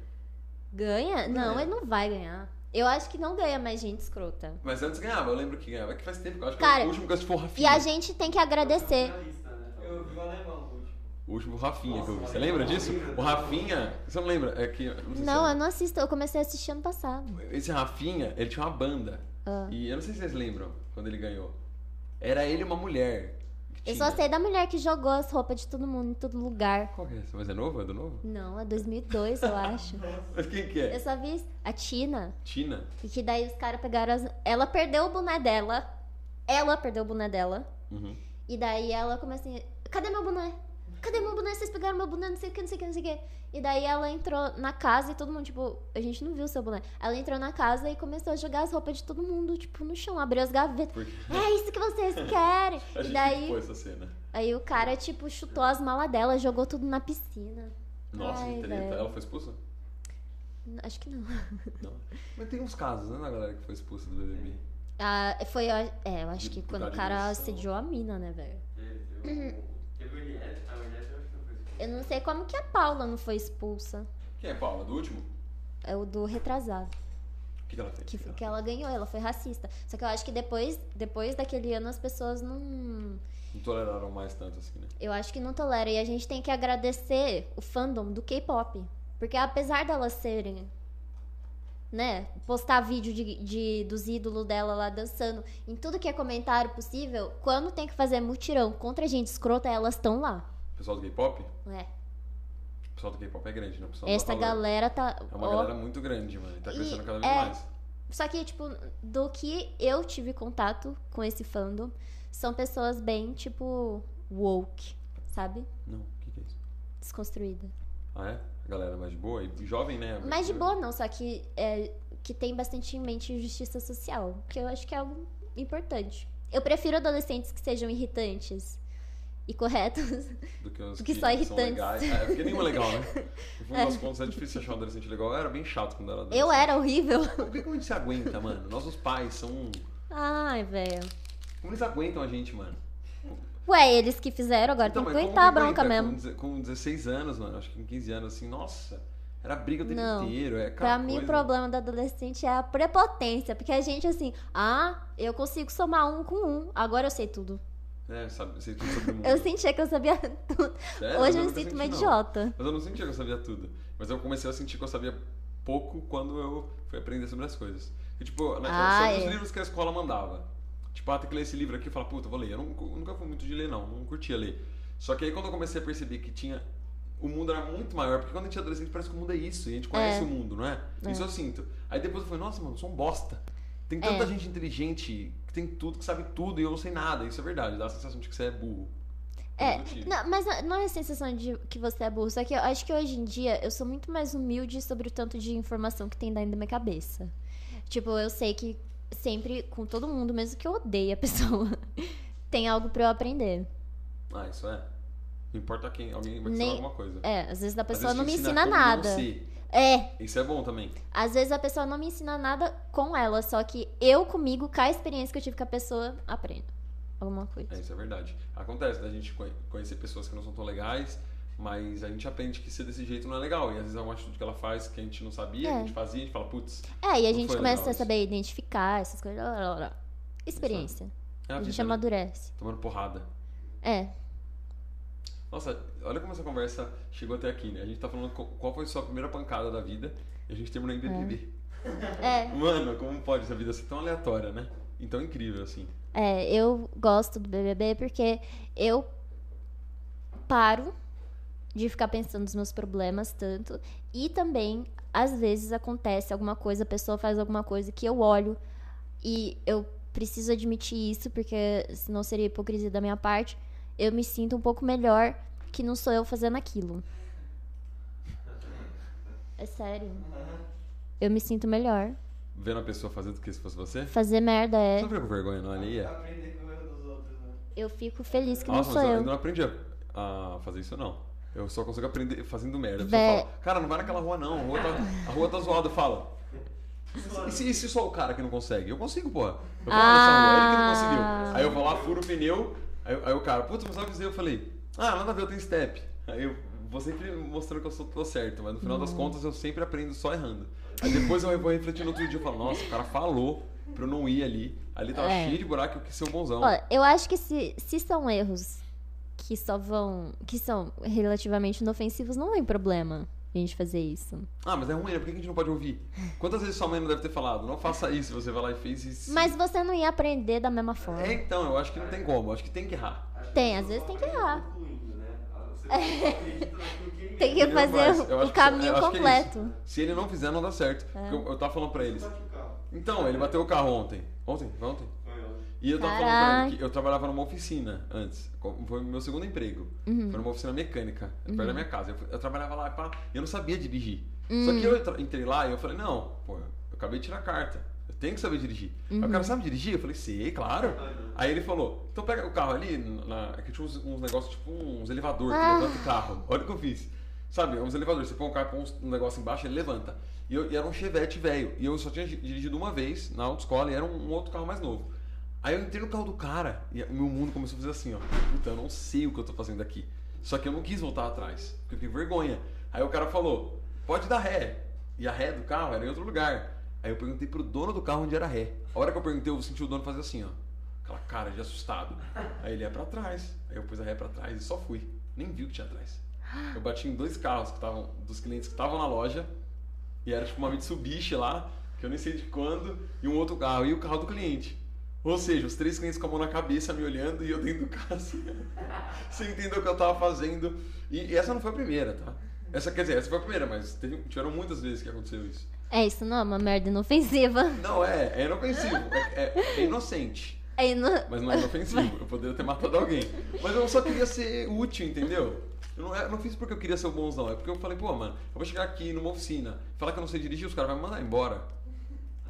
Speaker 2: Ganha? Não,
Speaker 1: Ganha.
Speaker 2: ele não vai ganhar. Eu acho que não ganha mais gente escrota.
Speaker 1: Mas antes ganhava, eu lembro que ganhava. É que faz tempo, eu acho que
Speaker 2: Cara,
Speaker 1: o último que eu assisti foi o
Speaker 2: E
Speaker 1: Rafinha.
Speaker 2: a gente tem que agradecer.
Speaker 3: né? Eu vi o alemão o último.
Speaker 1: O último Rafinha que eu vi.
Speaker 3: Nossa,
Speaker 1: Você lembra disso? O Rafinha. Você não lembra? É que. Não,
Speaker 2: Não,
Speaker 1: você
Speaker 2: eu não assisto. Eu comecei a assistir ano passado.
Speaker 1: Esse Rafinha, ele tinha uma banda.
Speaker 2: Ah.
Speaker 1: E eu não sei se vocês lembram quando ele ganhou. Era ele e uma mulher.
Speaker 2: Eu só sei da mulher que jogou as roupas de todo mundo em todo lugar.
Speaker 1: Qual que é? Mas é novo? É do novo?
Speaker 2: Não, é 2002, eu acho.
Speaker 1: Mas quem que
Speaker 2: Eu
Speaker 1: é?
Speaker 2: só vi a Tina.
Speaker 1: Tina?
Speaker 2: E que daí os caras pegaram as... Ela perdeu o boné dela. Ela perdeu o boné dela.
Speaker 1: Uhum.
Speaker 2: E daí ela começa assim, cadê meu boné? Cadê meu boné? Vocês pegaram meu boné, não sei o que, não sei o que, não sei o que. E daí ela entrou na casa e todo mundo, tipo, a gente não viu o seu boné. Ela entrou na casa e começou a jogar as roupas de todo mundo, tipo, no chão, abriu as gavetas.
Speaker 1: Porque
Speaker 2: É isso que vocês querem.
Speaker 1: a
Speaker 2: e
Speaker 1: gente
Speaker 2: daí,
Speaker 1: ficou essa cena.
Speaker 2: aí o cara, tipo, chutou as malas dela, jogou tudo na piscina.
Speaker 1: Nossa,
Speaker 2: Ai,
Speaker 1: que treta. Ela foi expulsa?
Speaker 2: Acho que não.
Speaker 1: Não. Mas tem uns casos, né, na galera que foi expulsa do BBB.
Speaker 2: Ah, foi, é, eu acho
Speaker 1: De
Speaker 2: que quando o cara assediou a mina, né, velho?
Speaker 3: Teve o. Teve o Eliette. Eu não
Speaker 2: sei como que a Paula não foi expulsa.
Speaker 1: Quem é Paula? Do último?
Speaker 2: É o do retrasado.
Speaker 1: O que, que ela fez?
Speaker 2: Que,
Speaker 1: que
Speaker 2: que
Speaker 1: ela
Speaker 2: ela ganhou, ela foi racista. Só que eu acho que depois, depois daquele ano as pessoas não.
Speaker 1: Não toleraram mais tanto assim, né?
Speaker 2: Eu acho que não tolera. E a gente tem que agradecer o fandom do K-pop. Porque apesar delas serem. Né? Postar vídeo de, de- dos ídolos dela lá dançando em tudo que é comentário possível, quando tem que fazer mutirão contra gente escrota, elas estão lá.
Speaker 1: Pessoal do K-pop?
Speaker 2: É.
Speaker 1: O pessoal do K-pop é grande, né?
Speaker 2: Essa galera tá.
Speaker 1: É uma
Speaker 2: ó,
Speaker 1: galera muito grande, mano. Tá crescendo cada vez
Speaker 2: é-
Speaker 1: mais.
Speaker 2: Só que, tipo, do que eu tive contato com esse fandom, são pessoas bem, tipo, woke, sabe?
Speaker 1: Não, o que, que é isso?
Speaker 2: Desconstruída.
Speaker 1: Ah, é? A galera mais de boa? E jovem, né?
Speaker 2: Mas de boa não, só que, é, que tem bastante em mente justiça social, que eu acho que é algo importante. Eu prefiro adolescentes que sejam irritantes e corretos.
Speaker 1: Do que os
Speaker 2: do que
Speaker 1: que,
Speaker 2: só
Speaker 1: são
Speaker 2: irritantes.
Speaker 1: É, porque nenhum é legal, né? No fundo das contas, é difícil achar um adolescente legal. Eu era bem chato quando era adolescente.
Speaker 2: Eu era horrível.
Speaker 1: Por que como a gente se aguenta, mano? Nossos pais são...
Speaker 2: Ai, velho.
Speaker 1: Como eles aguentam a gente, mano?
Speaker 2: Ué, eles que fizeram, agora
Speaker 1: Então,
Speaker 2: tem que aguentar a
Speaker 1: que
Speaker 2: bronca mesmo.
Speaker 1: Com deze- Com 16 anos, mano. Acho que com 15 anos, assim, nossa... Era briga o tempo
Speaker 2: Não.
Speaker 1: inteiro. É
Speaker 2: Pra mim, o problema do adolescente é a prepotência. Porque a gente, assim, ah, eu consigo somar um com um. Agora eu sei tudo.
Speaker 1: É, sabe, sei tudo sobre o mundo.
Speaker 2: Eu sentia que eu sabia tudo.
Speaker 1: Sério?
Speaker 2: Hoje eu me sinto uma idiota.
Speaker 1: Mas eu não sentia que eu sabia tudo. Mas eu comecei a sentir que eu sabia pouco quando eu fui aprender sobre as coisas. E, tipo, na,
Speaker 2: Ah,
Speaker 1: sobre os
Speaker 2: é.
Speaker 1: livros que a escola mandava. Tipo, ah, tem que ler esse livro aqui e falar, puta, vou ler. Eu, não- eu nunca fui muito de ler, não. Não curtia ler. Só que aí quando eu comecei a perceber que tinha. O mundo era muito maior, porque quando a gente é adolescente parece que o mundo é isso, e a gente conhece
Speaker 2: É.
Speaker 1: o mundo, não é?
Speaker 2: É.
Speaker 1: Isso eu sinto. Aí depois eu falei, nossa, mano, sou um bosta. Tem tanta
Speaker 2: É.
Speaker 1: gente inteligente que tem tudo, que sabe tudo, e eu não sei nada. Isso é verdade, dá a sensação de que você é burro.
Speaker 2: É,
Speaker 1: tive.
Speaker 2: não, mas não é a sensação de que você é burro. Só que eu acho que hoje em dia eu sou muito mais humilde sobre o tanto de informação que tem dentro da minha cabeça. Tipo, eu sei que sempre, com todo mundo, mesmo que eu odeie a pessoa, tem algo pra eu aprender.
Speaker 1: Ah, isso é. Não importa quem, alguém vai te ensinar
Speaker 2: Nem-
Speaker 1: alguma coisa.
Speaker 2: É, às vezes a pessoa
Speaker 1: vezes
Speaker 2: não me
Speaker 1: ensina
Speaker 2: ensina nada. É,
Speaker 1: Isso é bom também.
Speaker 2: às vezes a pessoa não me ensina nada com ela, só que eu comigo, com a experiência que eu tive com a pessoa, aprendo alguma coisa.
Speaker 1: É, isso é verdade. Acontece da gente conhe- conhecer pessoas que não são tão legais, mas a gente aprende que ser desse jeito não é legal. E às vezes é uma atitude que ela faz que a gente não sabia,
Speaker 2: É.
Speaker 1: que a gente fazia, a gente fala, putz,
Speaker 2: É, e a gente começa
Speaker 1: legal
Speaker 2: a saber identificar essas coisas. Lá, lá, lá. Experiência.
Speaker 1: é a
Speaker 2: A gente
Speaker 1: né?
Speaker 2: amadurece.
Speaker 1: Tomando porrada.
Speaker 2: É.
Speaker 1: Nossa, olha como essa conversa chegou até aqui, né? A gente tá falando qual foi a sua primeira pancada da vida e a gente terminou em BBB.
Speaker 2: É.
Speaker 1: Mano, como pode essa vida ser tão aleatória, né? E tão incrível, assim.
Speaker 2: É, eu gosto do BBB porque eu paro de ficar pensando nos meus problemas tanto e também às vezes acontece alguma coisa, a pessoa faz alguma coisa que eu olho e eu preciso admitir isso porque senão seria hipocrisia da minha parte. Eu me sinto um pouco melhor que não sou eu fazendo aquilo. É sério. Eu me sinto melhor.
Speaker 1: Vendo a pessoa fazendo do que se fosse você?
Speaker 2: Fazer merda
Speaker 1: Você
Speaker 2: é.
Speaker 1: não fica com vergonha, não,
Speaker 3: dos outros, né?
Speaker 2: Eu fico feliz que
Speaker 1: Nossa,
Speaker 2: não
Speaker 1: mas
Speaker 2: sou
Speaker 1: eu
Speaker 2: eu.
Speaker 1: ainda não aprendi a, fazer isso, não. Eu só consigo aprender fazendo merda. A pessoa
Speaker 2: Vé-
Speaker 1: fala, cara, não vai naquela rua, não. A rua tá, a rua tá zoada. Fala. E se, e se só o cara que não consegue? Eu consigo, porra. Eu falo nessa rua, ele que não conseguiu.
Speaker 2: Ah.
Speaker 1: Aí eu vou lá, furo o pneu. Aí, aí o cara, putz, mas eu avisei. Eu falei, ah, nada a ver, eu tenho step. Aí eu vou sempre mostrando que eu sou, tô certo, mas no final
Speaker 2: Hum.
Speaker 1: das contas eu sempre aprendo só errando. Aí depois eu vou refletir no outro dia e falo, nossa, o cara falou pra eu não ir ali. Ali tava
Speaker 2: É.
Speaker 1: cheio de buraco, eu quis ser um bonzão.
Speaker 2: Olha, eu acho que se, se são erros que só vão. que são relativamente inofensivos, não tem problema a gente fazer isso.
Speaker 1: Ah, mas é ruim, né? Por que a gente não pode ouvir? Quantas vezes sua mãe não deve ter falado? Não faça isso, você vai lá e fez isso.
Speaker 2: Mas você não ia aprender da mesma forma.
Speaker 1: É, então, eu acho que não tem como, eu acho que tem que errar.
Speaker 2: Tem, às vezes tem que errar.
Speaker 3: concluindo, né? Que ele
Speaker 2: Tem que fazer o caminho
Speaker 1: acho que é
Speaker 2: completo.
Speaker 1: isso. Se ele não fizer, não dá certo.
Speaker 2: É.
Speaker 1: Eu, eu tava falando pra eles. Então, ele bateu o carro ontem. Ontem? Foi ontem? E eu tava falando
Speaker 2: Caraca.
Speaker 1: pra ele que eu trabalhava numa oficina antes. Foi o meu segundo emprego.
Speaker 2: Uhum.
Speaker 1: Foi numa oficina mecânica, perto da minha casa. Eu, eu trabalhava lá pá, e eu não sabia dirigir.
Speaker 2: Hum.
Speaker 1: Só que eu entra- entrei lá e eu falei, não, pô, eu acabei de tirar a carta. Eu tenho que saber dirigir. Aí
Speaker 2: Uhum.
Speaker 1: o cara sabe dirigir? Eu falei, sei, claro. Aí ele falou, então pega o carro ali, na, aqui tinha uns, uns negócios, tipo uns elevador que
Speaker 2: Ah.
Speaker 1: levanta o carro. Olha o que eu fiz. Sabe, uns elevadores, você põe um carro, põe um negócio embaixo, ele levanta. E, eu, e era um Chevette velho. E eu só tinha di- dirigido uma vez na autoescola e era um, um outro carro mais novo. Aí eu entrei no carro do cara e o meu mundo começou a fazer assim, ó. Puta, eu não sei o que eu tô fazendo aqui. Só que eu não quis voltar atrás, porque eu fiquei vergonha. Aí o cara falou, pode dar ré. E a ré do carro era em outro lugar. Aí eu perguntei pro dono do carro onde era ré. A hora que eu perguntei, eu senti o dono fazer assim, ó. Aquela cara de assustado. Aí ele é pra trás. Aí eu pus a ré pra trás e só fui. Nem vi o que tinha atrás. Eu bati em dois carros que estavam dos clientes que estavam na loja. E era tipo uma Mitsubishi lá, que eu nem sei de quando, e um outro carro, e o carro do cliente. Ou seja, os três clientes com a mão na cabeça me olhando e eu dentro do carro assim, sem entender o que eu tava fazendo. E, e essa não foi a primeira, tá? Essa, quer dizer, essa foi a primeira, mas teve- tiveram muitas vezes que aconteceu isso.
Speaker 2: É, isso não é uma merda inofensiva.
Speaker 1: Não, é, é inofensivo, é, é- é inocente,
Speaker 2: É ino...
Speaker 1: mas não é inofensivo. Eu poderia ter matado alguém. Mas eu só queria ser útil, entendeu? Eu não, eu não fiz porque eu queria ser o bonzão, é porque eu falei, pô, mano, eu vou chegar aqui numa oficina, falar que eu não sei dirigir, os caras vão me mandar embora.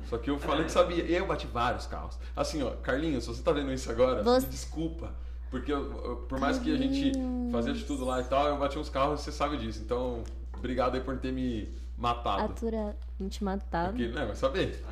Speaker 1: Só que eu falei que sabia. E eu bati vários carros. Assim, ó, Carlinhos, se você tá vendo isso agora,
Speaker 2: Você-
Speaker 1: me desculpa. Porque eu- eu- por mais que a gente fazia de tudo lá e tal, eu bati uns carros e você sabe disso. Então, obrigado aí por ter me matado.
Speaker 2: Aturamente matado.
Speaker 1: Porque, né, vai saber.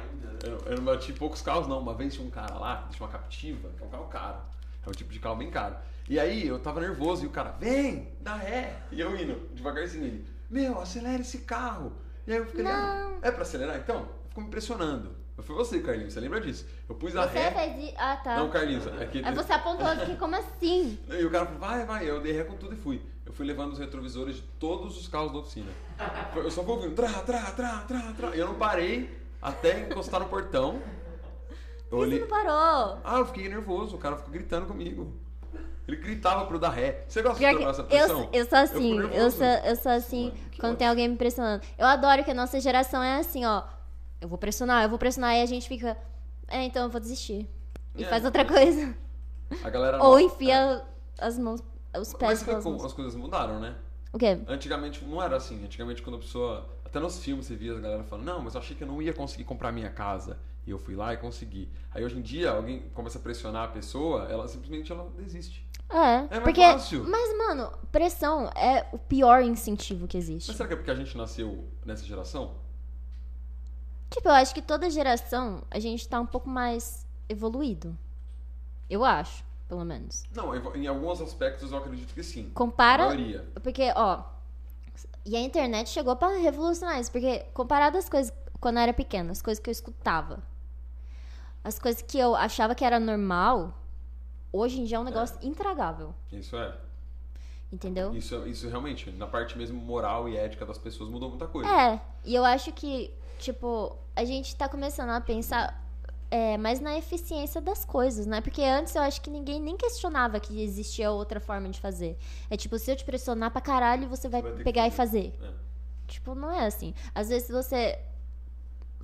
Speaker 1: Eu, não- eu não bati poucos carros, não. Uma vez tinha um cara lá, tinha uma captiva, que é um carro caro. É um tipo de carro bem caro. E aí eu tava nervoso e o cara, vem, dá ré. E eu indo, devagarzinho. Ele, meu, acelera esse carro. E aí eu fiquei,
Speaker 2: Não.
Speaker 1: é pra acelerar então? Ficou me impressionando. Foi você, Carlinhos, você lembra disso? Eu pus a
Speaker 2: Você
Speaker 1: ré.
Speaker 2: fez. Ah, tá.
Speaker 1: Não, Carlinhos, é que.
Speaker 2: Aí você apontou, eu fiquei, como assim?
Speaker 1: E o cara falou, vai, vai. Eu dei ré com tudo e fui. Eu fui levando os retrovisores de todos os carros da oficina. Eu só fui ouvindo, trá, trá, trá, trá. E eu não parei até encostar no portão. Eu olhei.
Speaker 2: você não parou?
Speaker 1: Ah, eu fiquei nervoso, o cara ficou gritando comigo. Ele gritava pro dar ré. Você gosta
Speaker 2: Pior
Speaker 1: de tomar essa
Speaker 2: eu,
Speaker 1: pressão?
Speaker 2: eu sou assim, eu,
Speaker 1: nervoso.
Speaker 2: sou, eu sou assim
Speaker 1: Mano,
Speaker 2: quando tem alguém me pressionando. Eu adoro que a nossa geração é assim, ó. Eu vou pressionar, eu vou pressionar, e a gente fica. É, então eu vou desistir. E
Speaker 1: É,
Speaker 2: faz outra
Speaker 1: mas-
Speaker 2: coisa.
Speaker 1: A galera
Speaker 2: Ou enfia as mãos, os
Speaker 1: Mas
Speaker 2: pés
Speaker 1: vê
Speaker 2: pelas
Speaker 1: como
Speaker 2: mãos.
Speaker 1: as coisas mudaram, né?
Speaker 2: O quê?
Speaker 1: Antigamente não era assim. Antigamente quando a pessoa... Até nos filmes você via a galera falando, não, mas eu achei que eu não ia conseguir comprar minha casa. E eu fui lá e consegui. Aí hoje em dia, alguém começa a pressionar a pessoa, ela simplesmente ela desiste.
Speaker 2: É,
Speaker 1: mais
Speaker 2: porque.
Speaker 1: fácil.
Speaker 2: Mas, mano, pressão é o pior incentivo que existe.
Speaker 1: Mas será que é porque a gente nasceu nessa geração?
Speaker 2: Tipo, eu acho que toda geração a gente tá um pouco mais evoluído. Eu acho, pelo menos.
Speaker 1: Não, em alguns aspectos eu acredito que sim.
Speaker 2: Compara. Porque, ó. E a internet chegou pra revolucionar isso. Porque, comparado às coisas quando eu era pequena, as coisas que eu escutava, as coisas que eu achava que era normal, hoje em dia é um negócio intragável.
Speaker 1: Isso é.
Speaker 2: Entendeu?
Speaker 1: Isso, isso realmente, na parte mesmo moral e ética das pessoas mudou muita coisa.
Speaker 2: É, e eu acho que, tipo, a gente tá começando a pensar é, mais na eficiência das coisas, né? Porque antes eu acho que ninguém nem questionava que existia outra forma de fazer. É tipo, se eu te pressionar pra caralho, você vai,
Speaker 1: vai ter que
Speaker 2: pegar e
Speaker 1: fazer.
Speaker 2: fazer.
Speaker 1: É.
Speaker 2: Tipo, não é assim. Às vezes você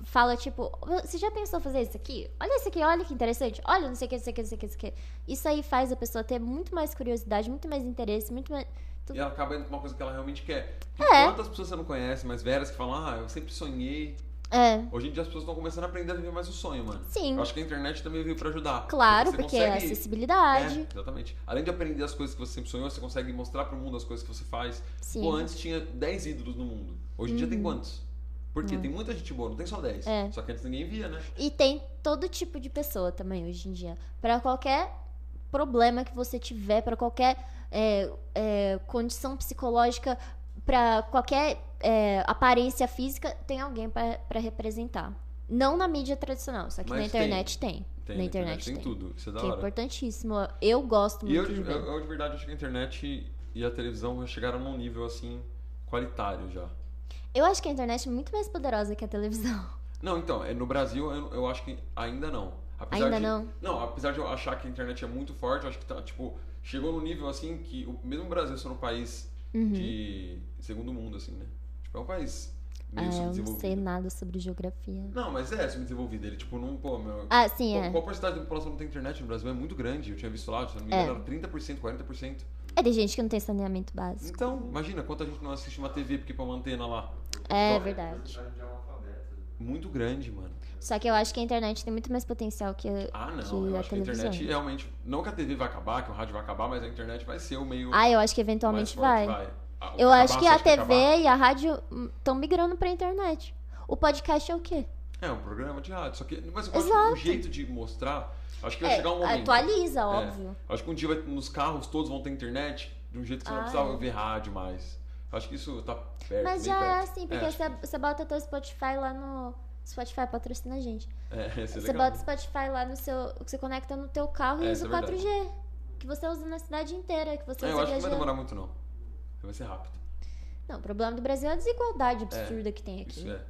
Speaker 2: fala, tipo, você já pensou fazer isso aqui? Olha isso aqui, olha que interessante. Olha, não sei o que, não sei o que, não sei o que, não sei o que. Isso aí faz a pessoa ter muito mais curiosidade, muito mais interesse, muito mais.
Speaker 1: E ela acaba indo com uma coisa que ela realmente quer. E
Speaker 2: É.
Speaker 1: quantas pessoas você não conhece, mais velhas, que falam, ah, eu sempre sonhei.
Speaker 2: É,
Speaker 1: Hoje em dia as pessoas estão começando a aprender a viver mais o sonho, mano.
Speaker 2: sim.
Speaker 1: Eu acho que a internet também veio pra ajudar.
Speaker 2: Claro,
Speaker 1: você
Speaker 2: porque é
Speaker 1: consegue-
Speaker 2: acessibilidade.
Speaker 1: É, exatamente. Além de aprender as coisas que você sempre sonhou, você consegue mostrar pro mundo as coisas que você faz.
Speaker 2: Sim. Uhum.
Speaker 1: Pô, antes tinha 10 ídolos no mundo. Hoje em dia tem quantos? Porque tem muita gente boa, não tem só 10.
Speaker 2: É.
Speaker 1: Só que antes ninguém via, né?
Speaker 2: E tem todo tipo de pessoa também hoje em dia. Pra qualquer problema que você tiver, pra qualquer é, é, condição psicológica, pra qualquer é, aparência física, tem alguém pra pra representar. Não na mídia tradicional, só que
Speaker 1: Mas
Speaker 2: na internet tem.
Speaker 1: Tem,
Speaker 2: na internet
Speaker 1: tem,
Speaker 2: tem.
Speaker 1: tudo. Isso é da
Speaker 2: Que é
Speaker 1: hora.
Speaker 2: importantíssimo. Eu gosto
Speaker 1: E eu,
Speaker 2: muito de
Speaker 1: eu, eu, de verdade acho que a internet e a televisão chegaram num nível assim qualitário já.
Speaker 2: Eu acho que a internet é muito mais poderosa que a televisão.
Speaker 1: Não, então, é, no Brasil eu, eu acho que ainda não. Apesar
Speaker 2: Ainda
Speaker 1: de-
Speaker 2: não?
Speaker 1: Não, apesar de eu achar que a internet é muito forte, eu acho que tá, tipo, chegou no nível assim que o mesmo o Brasil sendo um país
Speaker 2: Uhum.
Speaker 1: de segundo mundo, assim, né? Tipo, é um país
Speaker 2: Ah,
Speaker 1: meio
Speaker 2: eu não sei nada sobre geografia.
Speaker 1: Não, mas é subdesenvolvido. Ele, tipo, não, pô, meu.
Speaker 2: Ah, sim,
Speaker 1: qual,
Speaker 2: é.
Speaker 1: qual porcentagem da população não tem internet no Brasil? É muito grande. Eu tinha visto lá, se não me
Speaker 2: É.
Speaker 1: engano, era 30%, 40%.
Speaker 2: É, tem gente que não tem saneamento básico.
Speaker 1: Então, imagina quanta gente não assiste uma TV porque põe uma antena lá.
Speaker 2: É
Speaker 1: Então,
Speaker 2: verdade.
Speaker 3: É.
Speaker 1: Muito grande, mano.
Speaker 2: Só que eu acho que a internet tem muito mais potencial que,
Speaker 1: Ah, não.
Speaker 2: que
Speaker 1: eu
Speaker 2: a
Speaker 1: acho que a internet realmente. Não que a TV vai acabar, que o rádio vai acabar, mas a internet vai ser o meio.
Speaker 2: Ah, eu acho que eventualmente
Speaker 1: forte,
Speaker 2: vai.
Speaker 1: Ah,
Speaker 2: Eu acho que a TV
Speaker 1: acabar?
Speaker 2: e a rádio estão migrando pra internet. O podcast é o quê?
Speaker 1: É um programa de rádio. Só que. Mas eu acho que
Speaker 2: Exato.
Speaker 1: o jeito de mostrar. Acho que vai
Speaker 2: É,
Speaker 1: chegar um momento.
Speaker 2: atualiza, óbvio.
Speaker 1: Acho que um dia vai- nos carros todos vão ter internet de um jeito que você não
Speaker 2: Ah,
Speaker 1: precisava
Speaker 2: é.
Speaker 1: ver rádio mais. Acho que isso tá perto.
Speaker 2: Mas já é
Speaker 1: perto.
Speaker 2: assim, porque
Speaker 1: acho
Speaker 2: você, você bota teu Spotify lá no. Spotify patrocina a gente.
Speaker 1: que- É, esse é
Speaker 2: Você
Speaker 1: legal.
Speaker 2: bota o Spotify lá no seu. Você conecta no teu carro e
Speaker 1: É,
Speaker 2: usa
Speaker 1: isso
Speaker 2: o
Speaker 1: é
Speaker 2: 4G. Que você usa na cidade inteira, que você
Speaker 1: É, eu
Speaker 2: usa
Speaker 1: acho que não vai
Speaker 2: viajando.
Speaker 1: demorar muito, não. Vai ser rápido.
Speaker 2: Não, o problema do Brasil é a desigualdade absurda que tem aqui.
Speaker 1: Isso é.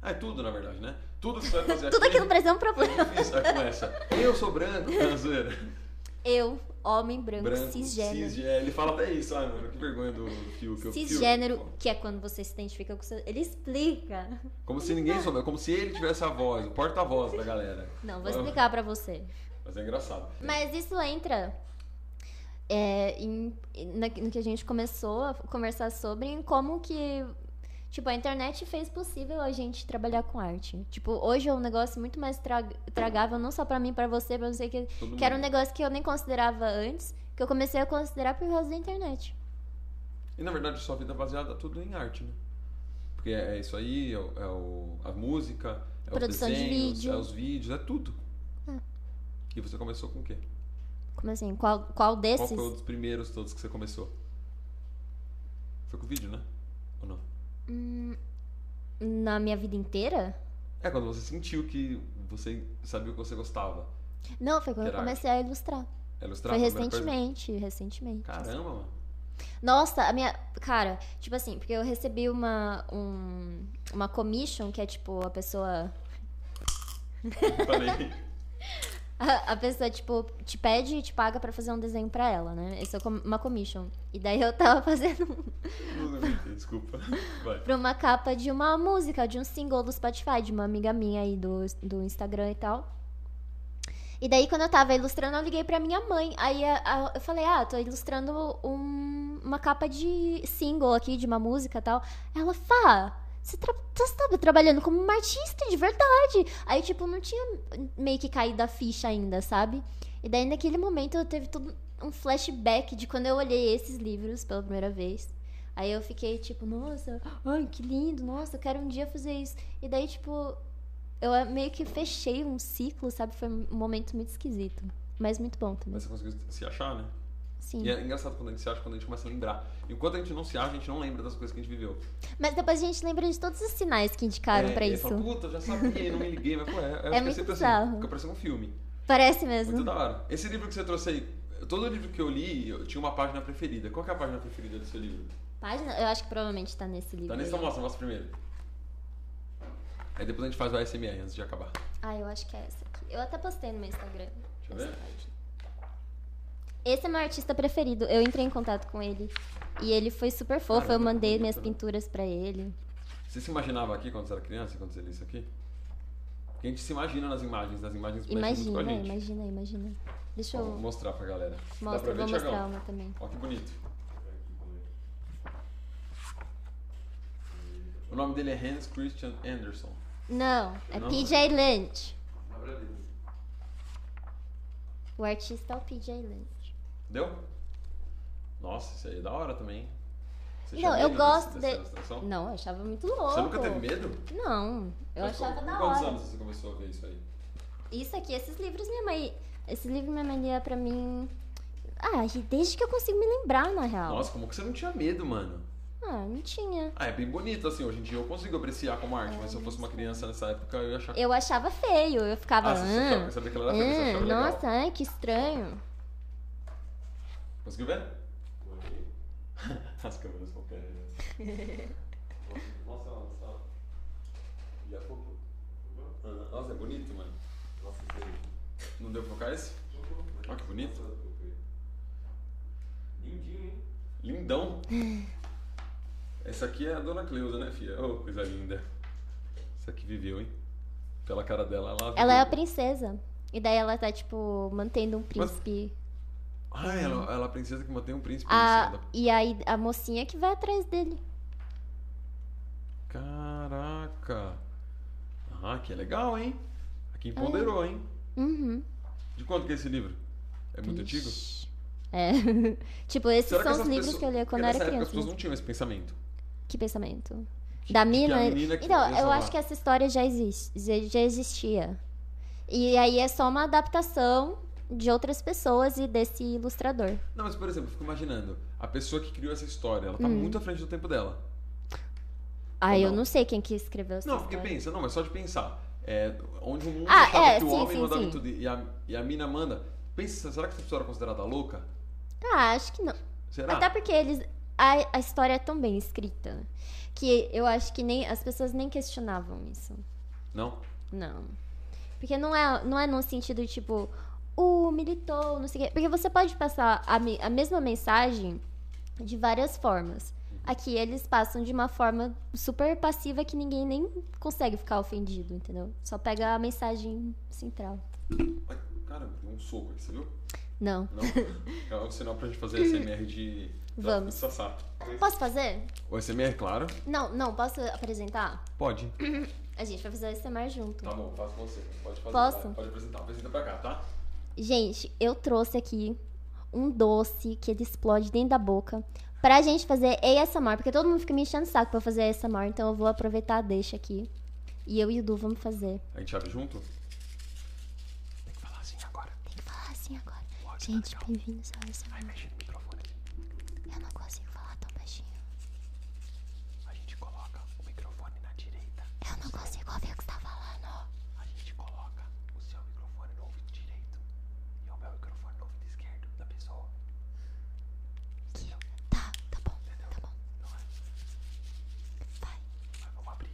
Speaker 1: Ah, é tudo, na verdade, né? Tudo que você vai fazer
Speaker 2: Tudo aqui no Brasil é um
Speaker 1: É
Speaker 2: problema.
Speaker 1: começa. Eu sou branco, não, zoeira.
Speaker 2: Eu, homem branco,
Speaker 1: Branco,
Speaker 2: cisgênero.
Speaker 1: cis- é, ele fala até isso, ai, mano, que vergonha do Fio. Que eu- Fio-
Speaker 2: Cisgênero, que é quando você se identifica com o seu. Ele explica.
Speaker 1: Como se ninguém soubesse, como se ele tivesse a voz, o porta-voz da galera.
Speaker 2: Não, vou explicar pra você.
Speaker 1: Mas é engraçado.
Speaker 2: Mas isso entra é, em, na- no que a gente começou a conversar sobre, em como que. Tipo, a internet fez possível a gente trabalhar com arte. Tipo, hoje é um negócio muito mais tra- tragável, não só pra mim, pra você, pra você, que,
Speaker 1: Todo
Speaker 2: que era um
Speaker 1: mundo.
Speaker 2: negócio que eu nem considerava antes, que eu comecei a considerar por causa da internet.
Speaker 1: E na verdade sua vida é baseada tudo em arte, né? Porque é isso aí, é, o, é o- a música, é
Speaker 2: Produção
Speaker 1: os
Speaker 2: de
Speaker 1: desenhos,
Speaker 2: vídeo.
Speaker 1: é os vídeos, é tudo.
Speaker 2: É.
Speaker 1: E você começou com o quê?
Speaker 2: Como assim? Qual, qual desses?
Speaker 1: Qual foi um dos primeiros todos que você começou? Foi com o vídeo, né?
Speaker 2: Hum, na minha vida inteira?
Speaker 1: É quando você sentiu que você sabia o que você gostava.
Speaker 2: Não, foi quando eu comecei a ilustrar.
Speaker 1: É ilustrar
Speaker 2: Foi
Speaker 1: primeira coisa?
Speaker 2: recentemente, recentemente.
Speaker 1: Caramba, mano.
Speaker 2: Nossa, a minha. Cara, tipo assim, porque eu recebi uma. Um, uma commission, que é tipo a pessoa.
Speaker 1: Falei.
Speaker 2: A, a pessoa, tipo, te pede e te paga pra fazer um desenho pra ela, né? Isso é uma commission. E daí eu tava fazendo
Speaker 1: Não aguentei, desculpa. Vai.
Speaker 2: pra uma capa de uma música, de um single do Spotify, de uma amiga minha aí do, do Instagram e tal. E daí, quando eu tava ilustrando, eu liguei pra minha mãe. Aí eu falei, ah, tô ilustrando um- uma capa de single aqui, de uma música e tal. Ela, Fá, você, tra você trabalhando como uma artista de verdade. Aí, tipo, não tinha meio que caído a ficha ainda, sabe? E daí, naquele momento, eu teve todo um flashback de quando eu olhei esses livros pela primeira vez. Aí eu fiquei tipo, nossa, ai, que lindo, nossa, eu quero um dia fazer isso. E daí, tipo, eu meio que fechei um ciclo, sabe? Foi um momento muito esquisito. Mas muito bom também.
Speaker 1: Mas você conseguiu se achar, né?
Speaker 2: Sim.
Speaker 1: E é engraçado quando a gente se acha, quando a gente começa a lembrar. Enquanto a gente não se acha, a gente não lembra das coisas que a gente viveu.
Speaker 2: Mas depois a gente lembra de todos os sinais que indicaram
Speaker 1: é,
Speaker 2: pra isso.
Speaker 1: Fala, Puta, eu já sabia, não me liguei, mas pô, é, eu acho que
Speaker 2: muito bizarro.
Speaker 1: assim. Fica parecendo um filme.
Speaker 2: Parece mesmo.
Speaker 1: Muito da hora. Esse livro que você trouxe aí, todo livro que eu li, eu tinha uma página preferida. Qual é a página preferida do seu livro?
Speaker 2: Página? Eu acho que provavelmente tá nesse livro.
Speaker 1: Tá nesse, então mostra, mostra primeiro. Aí depois a gente faz o ASMR antes de acabar.
Speaker 2: Ah, eu acho que é essa aqui. Eu até postei no meu Instagram.
Speaker 1: Deixa eu ver.
Speaker 2: página. Esse é meu artista preferido. Eu entrei em contato com ele. E ele foi super fofo.
Speaker 1: Cara, é
Speaker 2: eu mandei
Speaker 1: bonito,
Speaker 2: minhas
Speaker 1: né?
Speaker 2: pinturas pra ele.
Speaker 1: Você se imaginava aqui quando você era criança, quando você lia isso aqui? Porque a gente se imagina nas imagens, nas imagens muito com a
Speaker 2: Imagina,
Speaker 1: gente.
Speaker 2: imagina, imagina. Deixa eu.
Speaker 1: Mostrar pra galera. Dá
Speaker 2: Mostra,
Speaker 1: pra
Speaker 2: eu vou mostrar uma também.
Speaker 1: Olha que bonito. O nome dele é Hans Christian Anderson.
Speaker 2: Não, é
Speaker 1: Não?
Speaker 2: PJ Lynch. O artista é o PJ Lynch.
Speaker 1: Deu? Nossa, isso aí é da hora também. hein? Você
Speaker 2: Não,
Speaker 1: tinha
Speaker 2: eu
Speaker 1: medo
Speaker 2: gosto
Speaker 1: desse-
Speaker 2: de.
Speaker 1: dessa?
Speaker 2: Não, eu achava muito louco.
Speaker 1: Você nunca teve medo?
Speaker 2: Não, eu
Speaker 1: Mas
Speaker 2: achava
Speaker 1: com
Speaker 2: da
Speaker 1: quantos
Speaker 2: hora.
Speaker 1: anos você começou a ver isso aí?
Speaker 2: Isso aqui, esses livros minha mãe. Esse livro minha mãe lia pra mim. Ah, desde que eu consigo me lembrar, na real.
Speaker 1: Nossa, como que você não tinha medo, mano?
Speaker 2: Ah, não tinha.
Speaker 1: Ah, é bem bonito, assim, hoje em dia eu consigo apreciar como arte, mas se eu fosse uma criança nessa época, eu ia achar
Speaker 2: Eu achava feio, eu ficava.
Speaker 1: Ah, você
Speaker 2: "Ah,
Speaker 1: sabia que ela era feia, você
Speaker 2: ah,
Speaker 1: achava legal."
Speaker 2: nossa, ai, que estranho.
Speaker 1: Conseguiu ver? As câmeras são péssimas.
Speaker 3: Nossa, nossa.
Speaker 1: Já focou. Nossa, é bonito, mano.
Speaker 3: Nossa.
Speaker 1: Não deu pra focar esse? Olha que bonito.
Speaker 3: Lindinho, hein?
Speaker 1: Lindão. Essa aqui é a dona Cleusa, né, filha? Oh, coisa linda. Essa aqui viveu, hein? Pela cara dela, ela
Speaker 2: Ela é a
Speaker 1: viveu.
Speaker 2: princesa. E daí ela tá, tipo, mantendo um
Speaker 1: Mas- Ah, ela, ela é a princesa que mantém um príncipe
Speaker 2: A, e aí a mocinha que vai atrás dele.
Speaker 1: Caraca. Ah, que legal, hein? Aqui empoderou, hein?
Speaker 2: Uhum.
Speaker 1: De quanto que é esse livro? É muito antigo?
Speaker 2: Ixi. É. tipo, esses
Speaker 1: Será
Speaker 2: são os livros
Speaker 1: pessoas-
Speaker 2: que eu lia quando eu era
Speaker 1: época
Speaker 2: criança.
Speaker 1: as pessoas não tinham esse pensamento.
Speaker 2: Que pensamento?
Speaker 1: Que-
Speaker 2: Da mina?
Speaker 1: que
Speaker 2: então, eu acho que essa história já existe, já existia. E aí é só uma adaptação de outras pessoas e desse ilustrador.
Speaker 1: Não, mas por exemplo, eu fico imaginando, a pessoa que criou essa história, ela tá
Speaker 2: Hum.
Speaker 1: muito à frente do tempo dela.
Speaker 2: Ah,
Speaker 1: Ou
Speaker 2: eu
Speaker 1: não?
Speaker 2: não sei quem que escreveu essa
Speaker 1: Não, porque
Speaker 2: história.
Speaker 1: pensa, não, mas só de pensar. É, onde o mundo
Speaker 2: Ah, é,
Speaker 1: que o
Speaker 2: sim,
Speaker 1: homem
Speaker 2: sim,
Speaker 1: mandava
Speaker 2: sim.
Speaker 1: tudo e a, e a mina manda. Pensa, será que essa pessoa era considerada louca?
Speaker 2: Ah, acho que não.
Speaker 1: Será?
Speaker 2: Até porque eles. A, a história é tão bem escrita que eu acho que nem as pessoas nem questionavam isso.
Speaker 1: Não?
Speaker 2: Não. Porque não é, não é num sentido tipo, o militou, não sei o quê. Porque você pode passar a, a mesma mensagem de várias formas. Aqui eles passam de uma forma super passiva que ninguém nem consegue ficar ofendido, entendeu? Só pega a mensagem central.
Speaker 1: Ai, caramba, deu um soco aqui, você viu?
Speaker 2: Não.
Speaker 1: Não? É um sinal pra gente fazer SMR de.
Speaker 2: Vamos.
Speaker 1: Sassá.
Speaker 2: Posso fazer?
Speaker 1: O SMR, claro.
Speaker 2: Não, não, posso apresentar?
Speaker 1: Pode.
Speaker 2: A gente vai fazer esse mais junto.
Speaker 1: Tá bom, faço com você. Pode fazer.
Speaker 2: Posso?
Speaker 1: Pode apresentar. Apresenta pra cá, tá?
Speaker 2: Gente, eu trouxe aqui um doce que ele explode dentro da boca pra gente fazer ASMR, porque todo mundo fica me enchendo o saco pra fazer ASMR, então eu vou aproveitar a deixa aqui. E eu e o Du vamos fazer.
Speaker 1: A gente abre junto? Tem que falar assim agora.
Speaker 2: Tem que falar assim agora. Gente, bem-vindos ao
Speaker 1: Vai
Speaker 2: ASMR.
Speaker 1: mexer no microfone.
Speaker 2: Eu não consigo falar tão baixinho.
Speaker 1: A gente coloca o microfone na direita.
Speaker 2: Eu não consigo ouvir o que você tá falando.
Speaker 1: A gente coloca o seu microfone no ouvido direito e o meu microfone no ouvido esquerdo da pessoa.
Speaker 2: Aqui. Tá, tá bom, tá bom.
Speaker 1: Não é?
Speaker 2: Vai.
Speaker 1: Mas vamos abrir.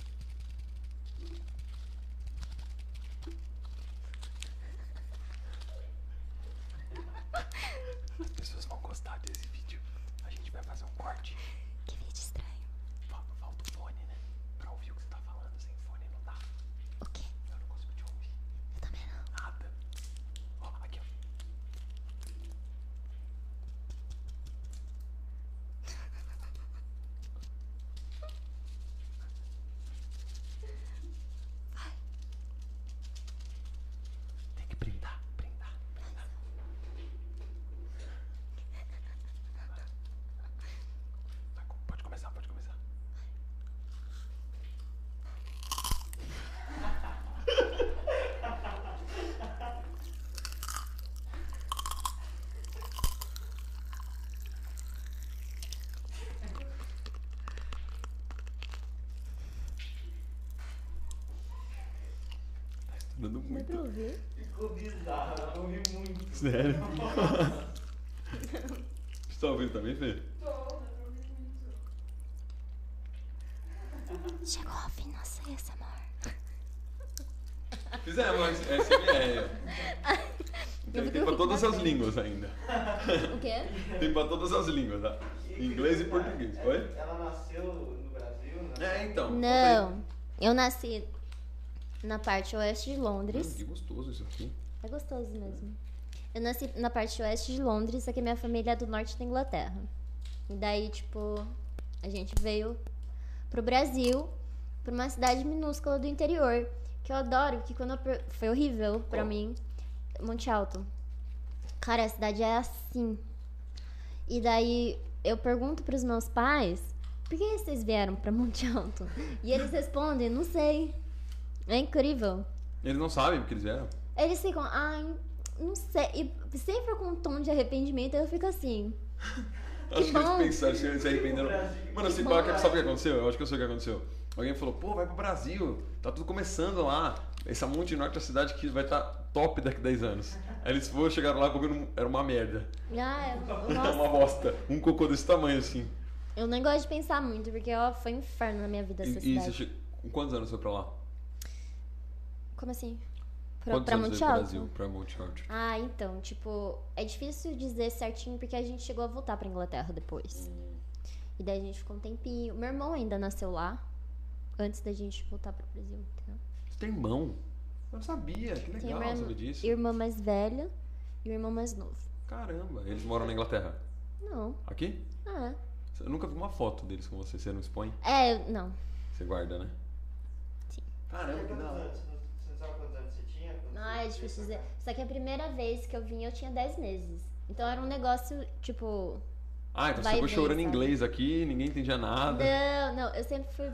Speaker 1: As pessoas vão gostar desse vídeo. A gente vai fazer um corte.
Speaker 2: Que vídeo estranho.
Speaker 1: Fa- Falta o fone, né? Pra ouvir o que você tá falando sem fone não dá.
Speaker 2: O quê?
Speaker 1: Eu não consigo te ouvir.
Speaker 2: Eu também não.
Speaker 1: Nada. Ó, aqui, ó.
Speaker 2: Dá
Speaker 1: muito.
Speaker 2: pra ouvir?
Speaker 3: Ficou bizarro, eu ouvi muito.
Speaker 1: Sério? Você tá ouvindo também, Fê?
Speaker 2: Chegou ao fim nossa amor.
Speaker 1: Fizemos SMR. Tem,
Speaker 2: Eu
Speaker 1: tem
Speaker 2: fico
Speaker 1: pra todas as línguas ainda.
Speaker 2: O quê?
Speaker 1: Tem pra todas as línguas, tá? Inglês e português. Oi?
Speaker 3: Ela nasceu no Brasil, né?
Speaker 1: É, então.
Speaker 2: Não. Eu nasci na parte oeste de
Speaker 1: Hum,
Speaker 2: Londres.
Speaker 1: que gostoso isso aqui.
Speaker 2: É gostoso mesmo. Eu nasci na parte oeste de Londres, só que minha família é do norte da Inglaterra. E daí, tipo, a gente veio pro Brasil, pra uma cidade minúscula do interior. Que eu adoro, que quando eu foi horrível pra
Speaker 1: Qual?
Speaker 2: mim. Monte Alto. Cara, a cidade é assim. E daí eu pergunto pros meus pais, por que vocês vieram pra Monte Alto? E eles respondem, não sei. É incrível.
Speaker 1: Eles não sabem porque eles vieram.
Speaker 2: Eles ficam, ai, não sei. E sempre com um tom de arrependimento, eu fico assim.
Speaker 1: Acho que eles
Speaker 2: bom.
Speaker 1: pensaram, se se arrependeram. Mano, se
Speaker 2: Que
Speaker 1: pá,
Speaker 2: bom.
Speaker 1: sabe o que aconteceu? Eu acho que eu sei o que aconteceu. Alguém falou, pô, vai pro Brasil, tá tudo começando lá. Essa Monte Norte é a cidade que vai estar top daqui a 10 anos. Aí eles foram, chegaram lá, bagulho era uma merda.
Speaker 2: Ah, eu,
Speaker 1: Era
Speaker 2: nossa,
Speaker 1: uma bosta. Um cocô desse tamanho, assim.
Speaker 2: eu nem gosto de pensar muito, porque ó, foi um inferno na minha vida essa
Speaker 1: E, e
Speaker 2: cidade.
Speaker 1: você che... com quantos anos foi pra lá?
Speaker 2: Como assim? Pra, pra Monte Alto?
Speaker 1: Brasil, pra Monte Norte?
Speaker 2: Ah, então, tipo, é difícil dizer certinho porque a gente chegou a voltar pra Inglaterra depois.
Speaker 1: Hum.
Speaker 2: E daí a gente ficou um tempinho. Meu irmão ainda nasceu lá, antes da gente voltar pro Brasil, entendeu?
Speaker 1: Você tem irmão? Eu não sabia, que legal
Speaker 2: uma
Speaker 1: saber disso.
Speaker 2: irmã mais velha e o irmão mais novo.
Speaker 1: Caramba, eles moram na Inglaterra.
Speaker 2: Não.
Speaker 1: Aqui?
Speaker 2: Ah,
Speaker 1: Eu nunca vi uma foto deles com você, você não expõe?
Speaker 2: é, não.
Speaker 1: Você guarda, né?
Speaker 2: Sim.
Speaker 1: Caramba, que da hora.
Speaker 3: Sabe quantos anos você tinha? quando
Speaker 2: Não,
Speaker 3: você
Speaker 2: é difícil dizer. Só que a primeira vez que eu vim eu tinha 10 meses. Então era um negócio, tipo.
Speaker 1: Ah, então
Speaker 2: Vai
Speaker 1: você ficou chorando em inglês aqui, ninguém entendia nada.
Speaker 2: Não, não, eu sempre fui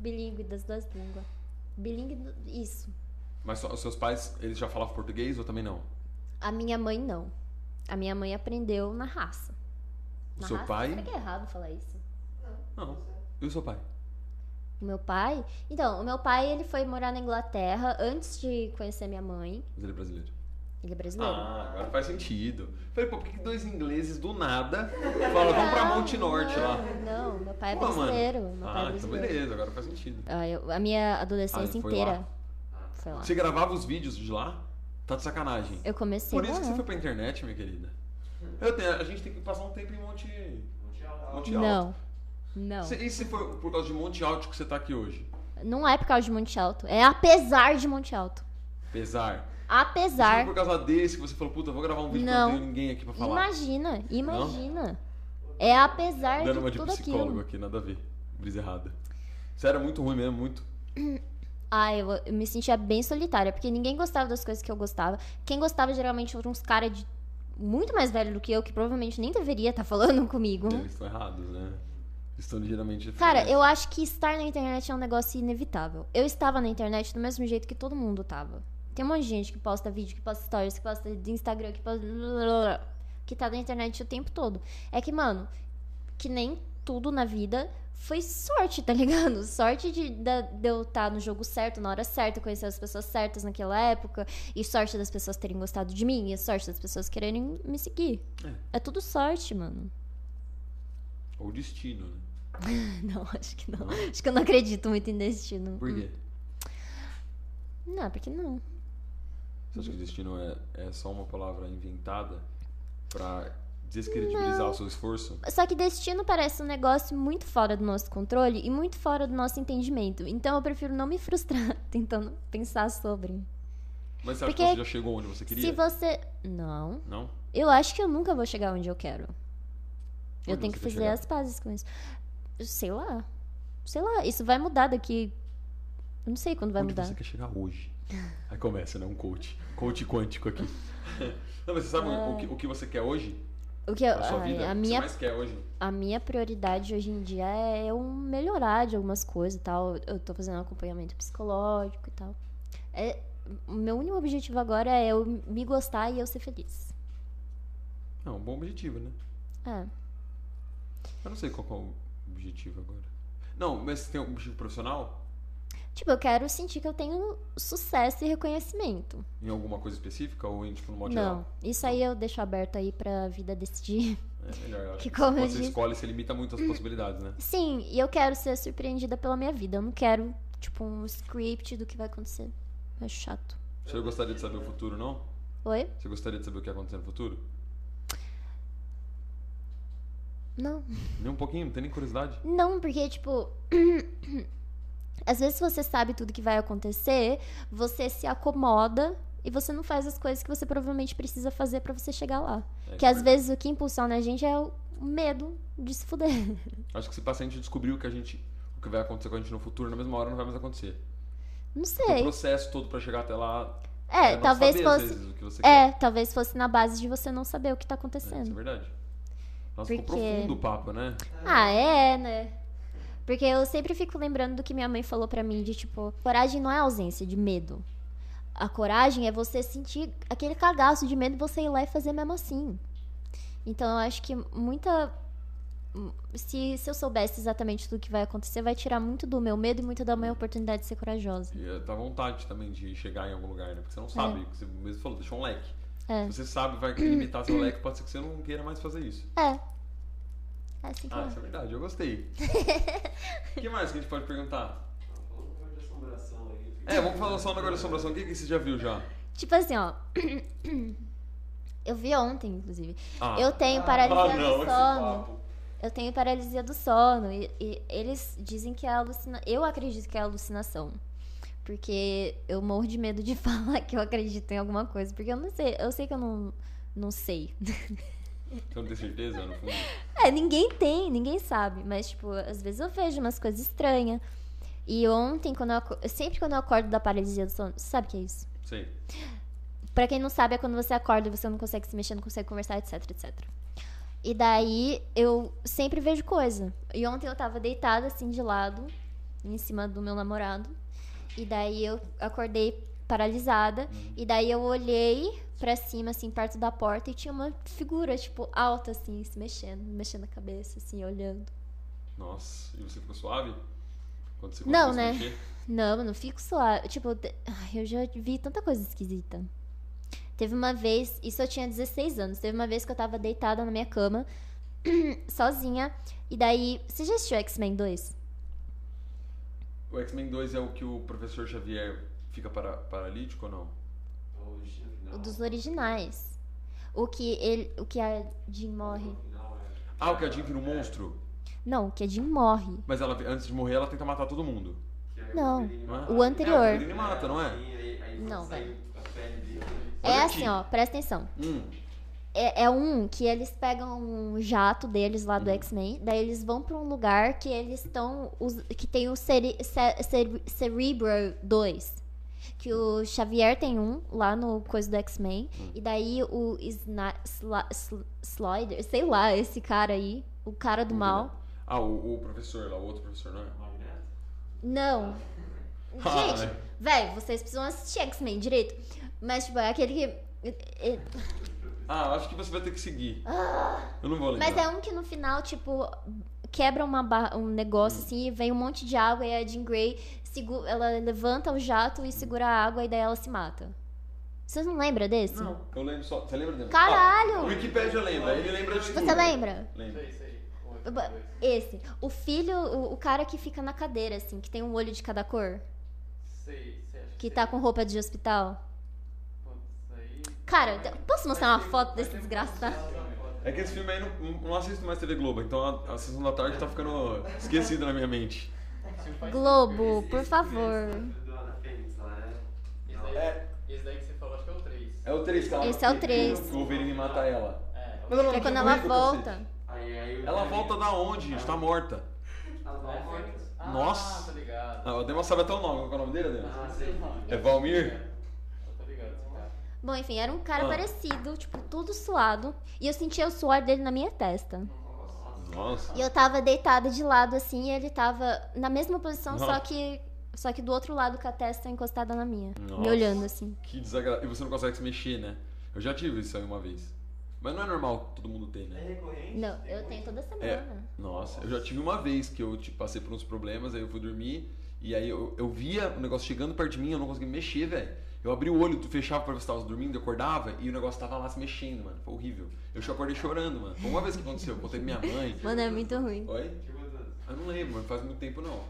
Speaker 2: bilíngue das duas línguas. Bilingue, do- isso.
Speaker 1: Mas os seus pais, eles já falavam português ou também não?
Speaker 2: A minha mãe não. A minha mãe aprendeu na raça.
Speaker 1: O
Speaker 2: Na
Speaker 1: seu
Speaker 2: raça?
Speaker 1: pai?
Speaker 2: Será que é errado falar isso?
Speaker 1: Não. E o seu pai?
Speaker 2: O meu pai? Então, o meu pai, ele foi morar na Inglaterra antes de conhecer minha mãe.
Speaker 1: Mas ele é brasileiro.
Speaker 2: Ele é brasileiro.
Speaker 1: Ah, agora faz sentido. Falei, pô, por que dois ingleses do nada falam, vamos pra Monte Norte
Speaker 2: não,
Speaker 1: lá?
Speaker 2: Não, meu pai é
Speaker 1: Pô, mano.
Speaker 2: brasileiro. Meu pai é
Speaker 1: Ah, então
Speaker 2: brasileiro.
Speaker 1: beleza, agora faz sentido.
Speaker 2: Ah, eu- a minha
Speaker 1: Ah,
Speaker 2: adolescência
Speaker 1: foi
Speaker 2: inteira
Speaker 1: lá?
Speaker 2: foi lá.
Speaker 1: Você gravava os vídeos de lá? Tá de sacanagem.
Speaker 2: Eu comecei
Speaker 1: Por isso
Speaker 2: lá.
Speaker 1: que você foi pra internet, minha querida. Eu tenho, a gente tem que passar um tempo em Monte,
Speaker 3: Monte Alto.
Speaker 1: Monte Alto.
Speaker 2: Não. Não.
Speaker 1: Se- E se foi por causa de Monte Alto que você tá aqui hoje?
Speaker 2: Não é por causa de Monte Alto. É apesar de Monte Alto.
Speaker 1: Pesar. Se
Speaker 2: Apesar.
Speaker 1: foi por causa desse que você falou, puta, vou gravar um vídeo que eu
Speaker 2: Não.
Speaker 1: não tenho ninguém aqui pra falar.
Speaker 2: Imagina, imagina. É apesar
Speaker 1: Dando
Speaker 2: de
Speaker 1: uma de
Speaker 2: tudo
Speaker 1: psicólogo
Speaker 2: aquilo.
Speaker 1: aqui, nada a ver. Brisa errada. Sério, é muito ruim mesmo, muito.
Speaker 2: Ah, eu, eu me sentia bem solitária, porque ninguém gostava das coisas que eu gostava. Quem gostava geralmente eram uns caras de muito mais velho do que eu, que provavelmente nem deveria estar falando comigo.
Speaker 1: Eles estão errados, né? Estão ligeiramente diferentes.
Speaker 2: Cara, eu acho que estar na internet é um negócio inevitável. Eu estava na internet do mesmo jeito que todo mundo tava. Tem um monte de gente que posta vídeo, que posta stories, que posta de Instagram, que posta. que tá na internet o tempo todo. É que, mano, que nem tudo na vida foi sorte, tá ligado? Sorte de, da- de eu estar no jogo certo, na hora certa, conhecer as pessoas certas naquela época, e sorte das pessoas terem gostado de mim, e sorte das pessoas quererem me seguir.
Speaker 1: É.
Speaker 2: É tudo sorte, mano.
Speaker 1: Ou destino, né?
Speaker 2: Não, acho que não.
Speaker 1: Não?
Speaker 2: Acho que eu não acredito muito em destino.
Speaker 1: Por quê?
Speaker 2: Não, porque não.
Speaker 1: Você acha que destino é, é só uma palavra inventada pra descredibilizar o seu esforço?
Speaker 2: Só que destino parece um negócio muito fora do nosso controle e muito fora do nosso entendimento. Então eu prefiro não me frustrar tentando pensar sobre.
Speaker 1: Mas você acha
Speaker 2: Porque
Speaker 1: que você já chegou onde você queria?
Speaker 2: Se você. Não.
Speaker 1: Não?
Speaker 2: Eu acho que eu nunca vou chegar onde eu quero. Eu tenho que fazer
Speaker 1: chegar?
Speaker 2: as pazes com isso. Sei lá. Sei lá. Isso vai mudar daqui. Eu não sei quando vai
Speaker 1: onde
Speaker 2: mudar.
Speaker 1: você quer chegar hoje? Aí começa, né? Um coach. Coach quântico aqui. Não, mas você sabe o, que, o que você quer hoje?
Speaker 2: O que eu, a
Speaker 1: o que
Speaker 2: minha
Speaker 1: você mais quer hoje?
Speaker 2: A minha prioridade hoje em dia é eu melhorar de algumas coisas e tal. Eu tô fazendo acompanhamento psicológico e tal. É, o meu único objetivo agora é eu me gostar e eu ser feliz.
Speaker 1: É um bom objetivo, né?
Speaker 2: É.
Speaker 1: Eu não sei qual é o objetivo agora. Não, mas você tem um objetivo profissional?
Speaker 2: Tipo, eu quero sentir que eu tenho sucesso e reconhecimento.
Speaker 1: Em alguma coisa específica ou em, tipo, no modo
Speaker 2: Não,
Speaker 1: geral?
Speaker 2: isso aí eu deixo aberto aí pra vida decidir.
Speaker 1: É melhor. eu acho
Speaker 2: Que
Speaker 1: que
Speaker 2: como
Speaker 1: quando você
Speaker 2: disse-
Speaker 1: escolhe, você limita muito as possibilidades, né?
Speaker 2: Sim, e eu quero ser surpreendida pela minha vida. Eu não quero, tipo, um script do que vai acontecer. É chato.
Speaker 1: Você gostaria de saber o futuro, não?
Speaker 2: Oi?
Speaker 1: Você gostaria de saber o que vai acontecer no futuro?
Speaker 2: Não.
Speaker 1: Nem um pouquinho? Não tem nem curiosidade?
Speaker 2: Não, porque, tipo. Às vezes você sabe tudo que vai acontecer, você se acomoda e você não faz as coisas que você provavelmente precisa fazer pra você chegar lá.
Speaker 1: É,
Speaker 2: que às
Speaker 1: verdade.
Speaker 2: vezes o que impulsiona a gente é o medo de se fuder.
Speaker 1: Acho que se passa a gente descobrir o que a gente. O que vai acontecer com a gente no futuro, na mesma hora não vai mais acontecer.
Speaker 2: Não
Speaker 1: O
Speaker 2: sei.
Speaker 1: processo todo pra chegar até lá.
Speaker 2: É,
Speaker 1: não
Speaker 2: talvez
Speaker 1: saber,
Speaker 2: fosse.
Speaker 1: vezes, o que você
Speaker 2: É,
Speaker 1: quer.
Speaker 2: talvez fosse na base de você não saber o que tá
Speaker 1: É, isso é
Speaker 2: acontecendo.
Speaker 1: verdade. Nossa, ficou
Speaker 2: Porque-
Speaker 1: profundo o papo, né?
Speaker 2: Ah, é, né? Porque eu sempre fico lembrando do que minha mãe falou pra mim de tipo, coragem não é ausência de medo. A coragem é você sentir aquele cagaço de medo e você ir lá e fazer mesmo assim. Então eu acho que muita se, se eu soubesse exatamente tudo que vai acontecer, vai tirar muito do meu medo e muito da minha oportunidade de ser corajosa.
Speaker 1: E dá vontade também de chegar em algum lugar, né? Porque você não sabe. Você mesmo falou, deixou um leque.
Speaker 2: É.
Speaker 1: Você sabe, vai limitar seu leque, pode ser que você não queira mais fazer isso.
Speaker 2: É. É assim que
Speaker 1: Ah,
Speaker 2: é.
Speaker 1: isso é verdade, eu gostei. O que mais que a gente pode perguntar?
Speaker 3: Falando um pouco de assombração aí.
Speaker 1: É, vamos falar só um negócio de assombração. O que, que você já viu já?
Speaker 2: Tipo assim, ó. Eu vi ontem, inclusive.
Speaker 1: Ah.
Speaker 2: Eu tenho paralisia
Speaker 1: Ah, não,
Speaker 2: do sono. Eu tenho paralisia do sono. E, e eles dizem que é alucinação. Eu acredito que é alucinação. Porque eu morro de medo de falar que eu acredito em alguma coisa. Porque eu não sei. Eu sei que eu não, não sei.
Speaker 1: Você não tem certeza, no fundo?
Speaker 2: É, ninguém tem, ninguém sabe. Mas, tipo, às vezes eu vejo umas coisas estranhas. E ontem, quando eu, sempre quando eu acordo da paralisia do sono, você sabe o que é isso?
Speaker 1: Sei.
Speaker 2: Pra quem não sabe, é quando você acorda e você não consegue se mexer, não consegue conversar, etc, etc. E daí eu sempre vejo coisa. E ontem eu tava deitada assim de lado, em cima do meu namorado. E daí eu acordei paralisada. E daí eu olhei pra cima, assim, perto da porta, e tinha uma figura, tipo, alta, assim, se mexendo, mexendo a cabeça, assim, olhando.
Speaker 1: Nossa, e você ficou suave? Quando você
Speaker 2: Não, né?
Speaker 1: mexer?
Speaker 2: Não, eu não fico suave. Tipo, eu já vi tanta coisa esquisita. Teve uma vez, isso eu tinha 16 anos, teve uma vez que eu tava deitada na minha cama, sozinha, e daí. Você já assistiu X-Men 2?
Speaker 1: O X-Men 2 é o que o professor Xavier fica para, paralítico ou não?
Speaker 3: Final.
Speaker 2: O dos originais. O que ele. O que a Jean morre.
Speaker 3: É.
Speaker 1: Ah, o que a Jean vira um monstro?
Speaker 2: Não, o que a Jean morre.
Speaker 1: Mas ela, antes de morrer, ela tenta matar todo mundo.
Speaker 2: Não.
Speaker 1: Não é?
Speaker 2: O
Speaker 3: ele.
Speaker 2: anterior.
Speaker 1: É, o mata, não é?
Speaker 2: Não, velho. É assim, ó, presta atenção.
Speaker 1: Hum,
Speaker 2: É, é um que eles pegam um jato deles lá do
Speaker 1: Uhum.
Speaker 2: X-Men, daí eles vão pra um lugar que eles estão. que tem o cere, ce- cere- Cerebro 2. Que o Xavier tem um lá no coisa do X-Men.
Speaker 1: Hum.
Speaker 2: E daí o Sna, Sla- Sl- Slider, sei lá, esse cara aí, o cara do mal.
Speaker 1: Ah, o, o professor lá, o outro professor, não é?
Speaker 2: Não.
Speaker 1: Ah,
Speaker 2: Gente,
Speaker 1: é.
Speaker 2: velho, vocês precisam assistir X-Men direito. Mas, tipo, é aquele que. é-
Speaker 1: Ah, acho que você vai ter que seguir. Eu não vou lembrar.
Speaker 2: Mas é um que no final, tipo, quebra uma barra- um negócio
Speaker 1: Hum.
Speaker 2: assim, e vem um monte de água e a Jean Grey segu- ela levanta o jato e segura a água e daí ela se mata. Vocês não lembram desse?
Speaker 1: Não, eu lembro só. Você lembra dele?
Speaker 2: Caralho!
Speaker 1: Ah, o Wikipedia lembra, ele lembra de tudo.
Speaker 2: Você lembra?
Speaker 1: Lembra.
Speaker 3: Dois.
Speaker 2: Esse. O filho, o, o cara que fica na cadeira, assim, que tem um olho de cada cor,
Speaker 3: Sei, sei, acho
Speaker 2: que
Speaker 3: sei.
Speaker 2: tá com roupa de hospital. Cara, posso mostrar uma foto desse desgraçado?
Speaker 1: É que esse filme aí não, não assisto mais TV Globo, então a, a sessão da tarde tá ficando esquecido na minha mente.
Speaker 2: Globo, por favor.
Speaker 1: É.
Speaker 3: esse daí que você falou, acho que é o 3.
Speaker 1: É o 3 que ela
Speaker 2: Esse é o
Speaker 1: que-
Speaker 2: três.
Speaker 1: que O Wolverine mata ela.
Speaker 3: É,
Speaker 1: não
Speaker 2: É quando ela volta.
Speaker 1: Ela volta da onde, gente? Tá morta.
Speaker 3: Morta.
Speaker 4: Ah,
Speaker 1: Nossa.
Speaker 4: tá ligado.
Speaker 1: Ah, o Dema sabe até o nome. Qual é o nome dele, Dema?
Speaker 3: Ah, sei.
Speaker 1: É Valmir?
Speaker 4: Eu tô ligado, esse cara.
Speaker 2: Bom, enfim, era um cara
Speaker 1: Ah.
Speaker 2: parecido, tipo, tudo suado. E eu sentia o suor dele na minha testa.
Speaker 1: Nossa.
Speaker 2: E eu tava deitada de lado assim, e ele tava na mesma posição,
Speaker 1: Nossa.
Speaker 2: só que só que do outro lado com a testa encostada na minha,
Speaker 1: Nossa.
Speaker 2: me olhando assim.
Speaker 1: Que desagradável. E você não consegue se mexer, né? Eu já tive isso aí uma vez. Mas não é normal todo mundo ter,
Speaker 3: É
Speaker 1: né?
Speaker 3: recorrente?
Speaker 2: Não, eu tenho toda semana.
Speaker 1: É. Nossa, eu já tive uma vez que eu tipo, passei por uns problemas, aí eu fui dormir E aí eu, eu via o negócio chegando perto de mim, eu não conseguia mexer, velho. Eu abri o olho, tu fechava pra ver se tava dormindo, eu acordava e o negócio tava lá se mexendo, mano. Foi horrível. Eu já acordei chorando, mano. Foi uma vez que aconteceu, eu contei pra minha mãe.
Speaker 2: Mano, é muito ruim.
Speaker 1: Oi? Eu não lembro, mano. Faz muito tempo não.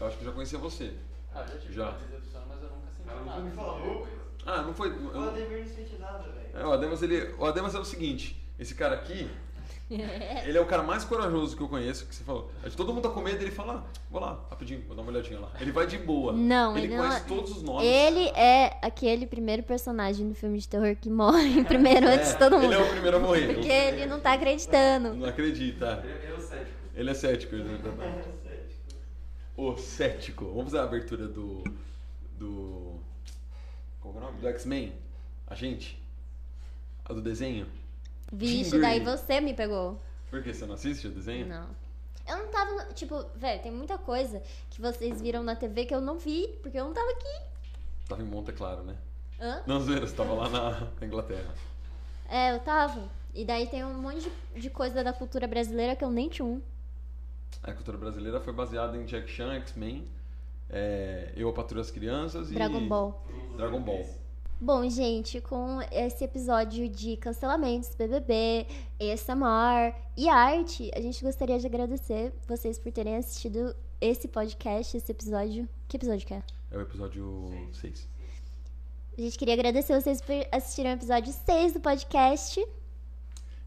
Speaker 1: Eu acho que eu já conhecia você.
Speaker 4: Ah, já tive
Speaker 1: Já.
Speaker 4: uma decepção, mas eu nunca senti nada.
Speaker 3: me falou.
Speaker 1: Ah, não foi.
Speaker 5: O
Speaker 1: eu-
Speaker 5: Ademir não sente nada, velho.
Speaker 1: É, o Ademas, ele, o Ademas é o seguinte, esse cara aqui, ele é o cara mais corajoso que eu conheço, que você falou. Gente- Todo mundo tá com medo, ele fala, ah, vou lá, rapidinho, vou dar uma olhadinha lá. Ele vai de boa.
Speaker 2: Não,
Speaker 1: ele
Speaker 2: ele não
Speaker 1: conhece
Speaker 2: é-
Speaker 1: todos os nomes.
Speaker 2: Ele é aquele primeiro personagem do filme de terror que morre primeiro antes de todo mundo.
Speaker 1: Ele é o primeiro a morrer.
Speaker 2: Porque ele não tá acreditando.
Speaker 1: Não acredita.
Speaker 3: Ele ele é o cético.
Speaker 1: Ele é cético. Ele é
Speaker 5: Cético.
Speaker 1: o cético. Vamos fazer a abertura do. Do. Qual que é o nome? Do X-Men? A gente? A do desenho?
Speaker 2: Vixe,
Speaker 1: Jim
Speaker 2: daí você me pegou.
Speaker 1: Por que? Você não assiste o desenho?
Speaker 2: Não. Eu não tava. Tipo, velho, tem muita coisa que vocês viram na TV que eu não vi, porque eu não tava aqui.
Speaker 1: Tava em Monte Claro, né?
Speaker 2: Hã?
Speaker 1: Não, zoeira, você tava lá na na Inglaterra.
Speaker 2: É, eu tava. E daí tem um monte de, de coisa da cultura brasileira que eu nem tinha um.
Speaker 1: A cultura brasileira foi baseada em Jack Chan, X-Men, é, Eu, a Patrulha das Crianças e...
Speaker 2: Dragon Ball.
Speaker 1: Dragon Ball.
Speaker 2: Bom, gente, com esse episódio de cancelamentos, BBB, ASMR e arte, a gente gostaria de agradecer vocês por terem assistido esse podcast, esse episódio. Que episódio que é?
Speaker 1: É o episódio 6.
Speaker 2: A gente queria agradecer vocês por assistirem o episódio 6 do podcast.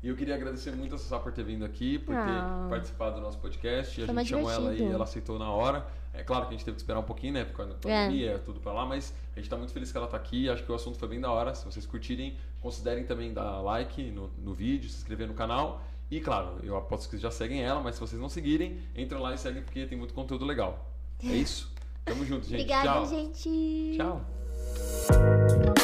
Speaker 1: E eu queria agradecer muito a Sassá por ter vindo aqui, por
Speaker 2: Ah.
Speaker 1: ter participado do nosso podcast. A gente chamou ela e ela aceitou na hora. É claro que a gente teve que esperar um pouquinho, né? Por causa da pandemia, tudo pra lá, mas a gente tá muito feliz que ela tá aqui. Acho que o assunto foi bem da hora. Se vocês curtirem, considerem também dar like no, no vídeo, se inscrever no canal. E claro, eu aposto que vocês já seguem ela, mas se vocês não seguirem, entram lá e seguem porque tem muito conteúdo legal. É isso. Tamo junto, gente.
Speaker 2: Obrigada,
Speaker 1: Tchau.
Speaker 2: gente.
Speaker 1: Tchau.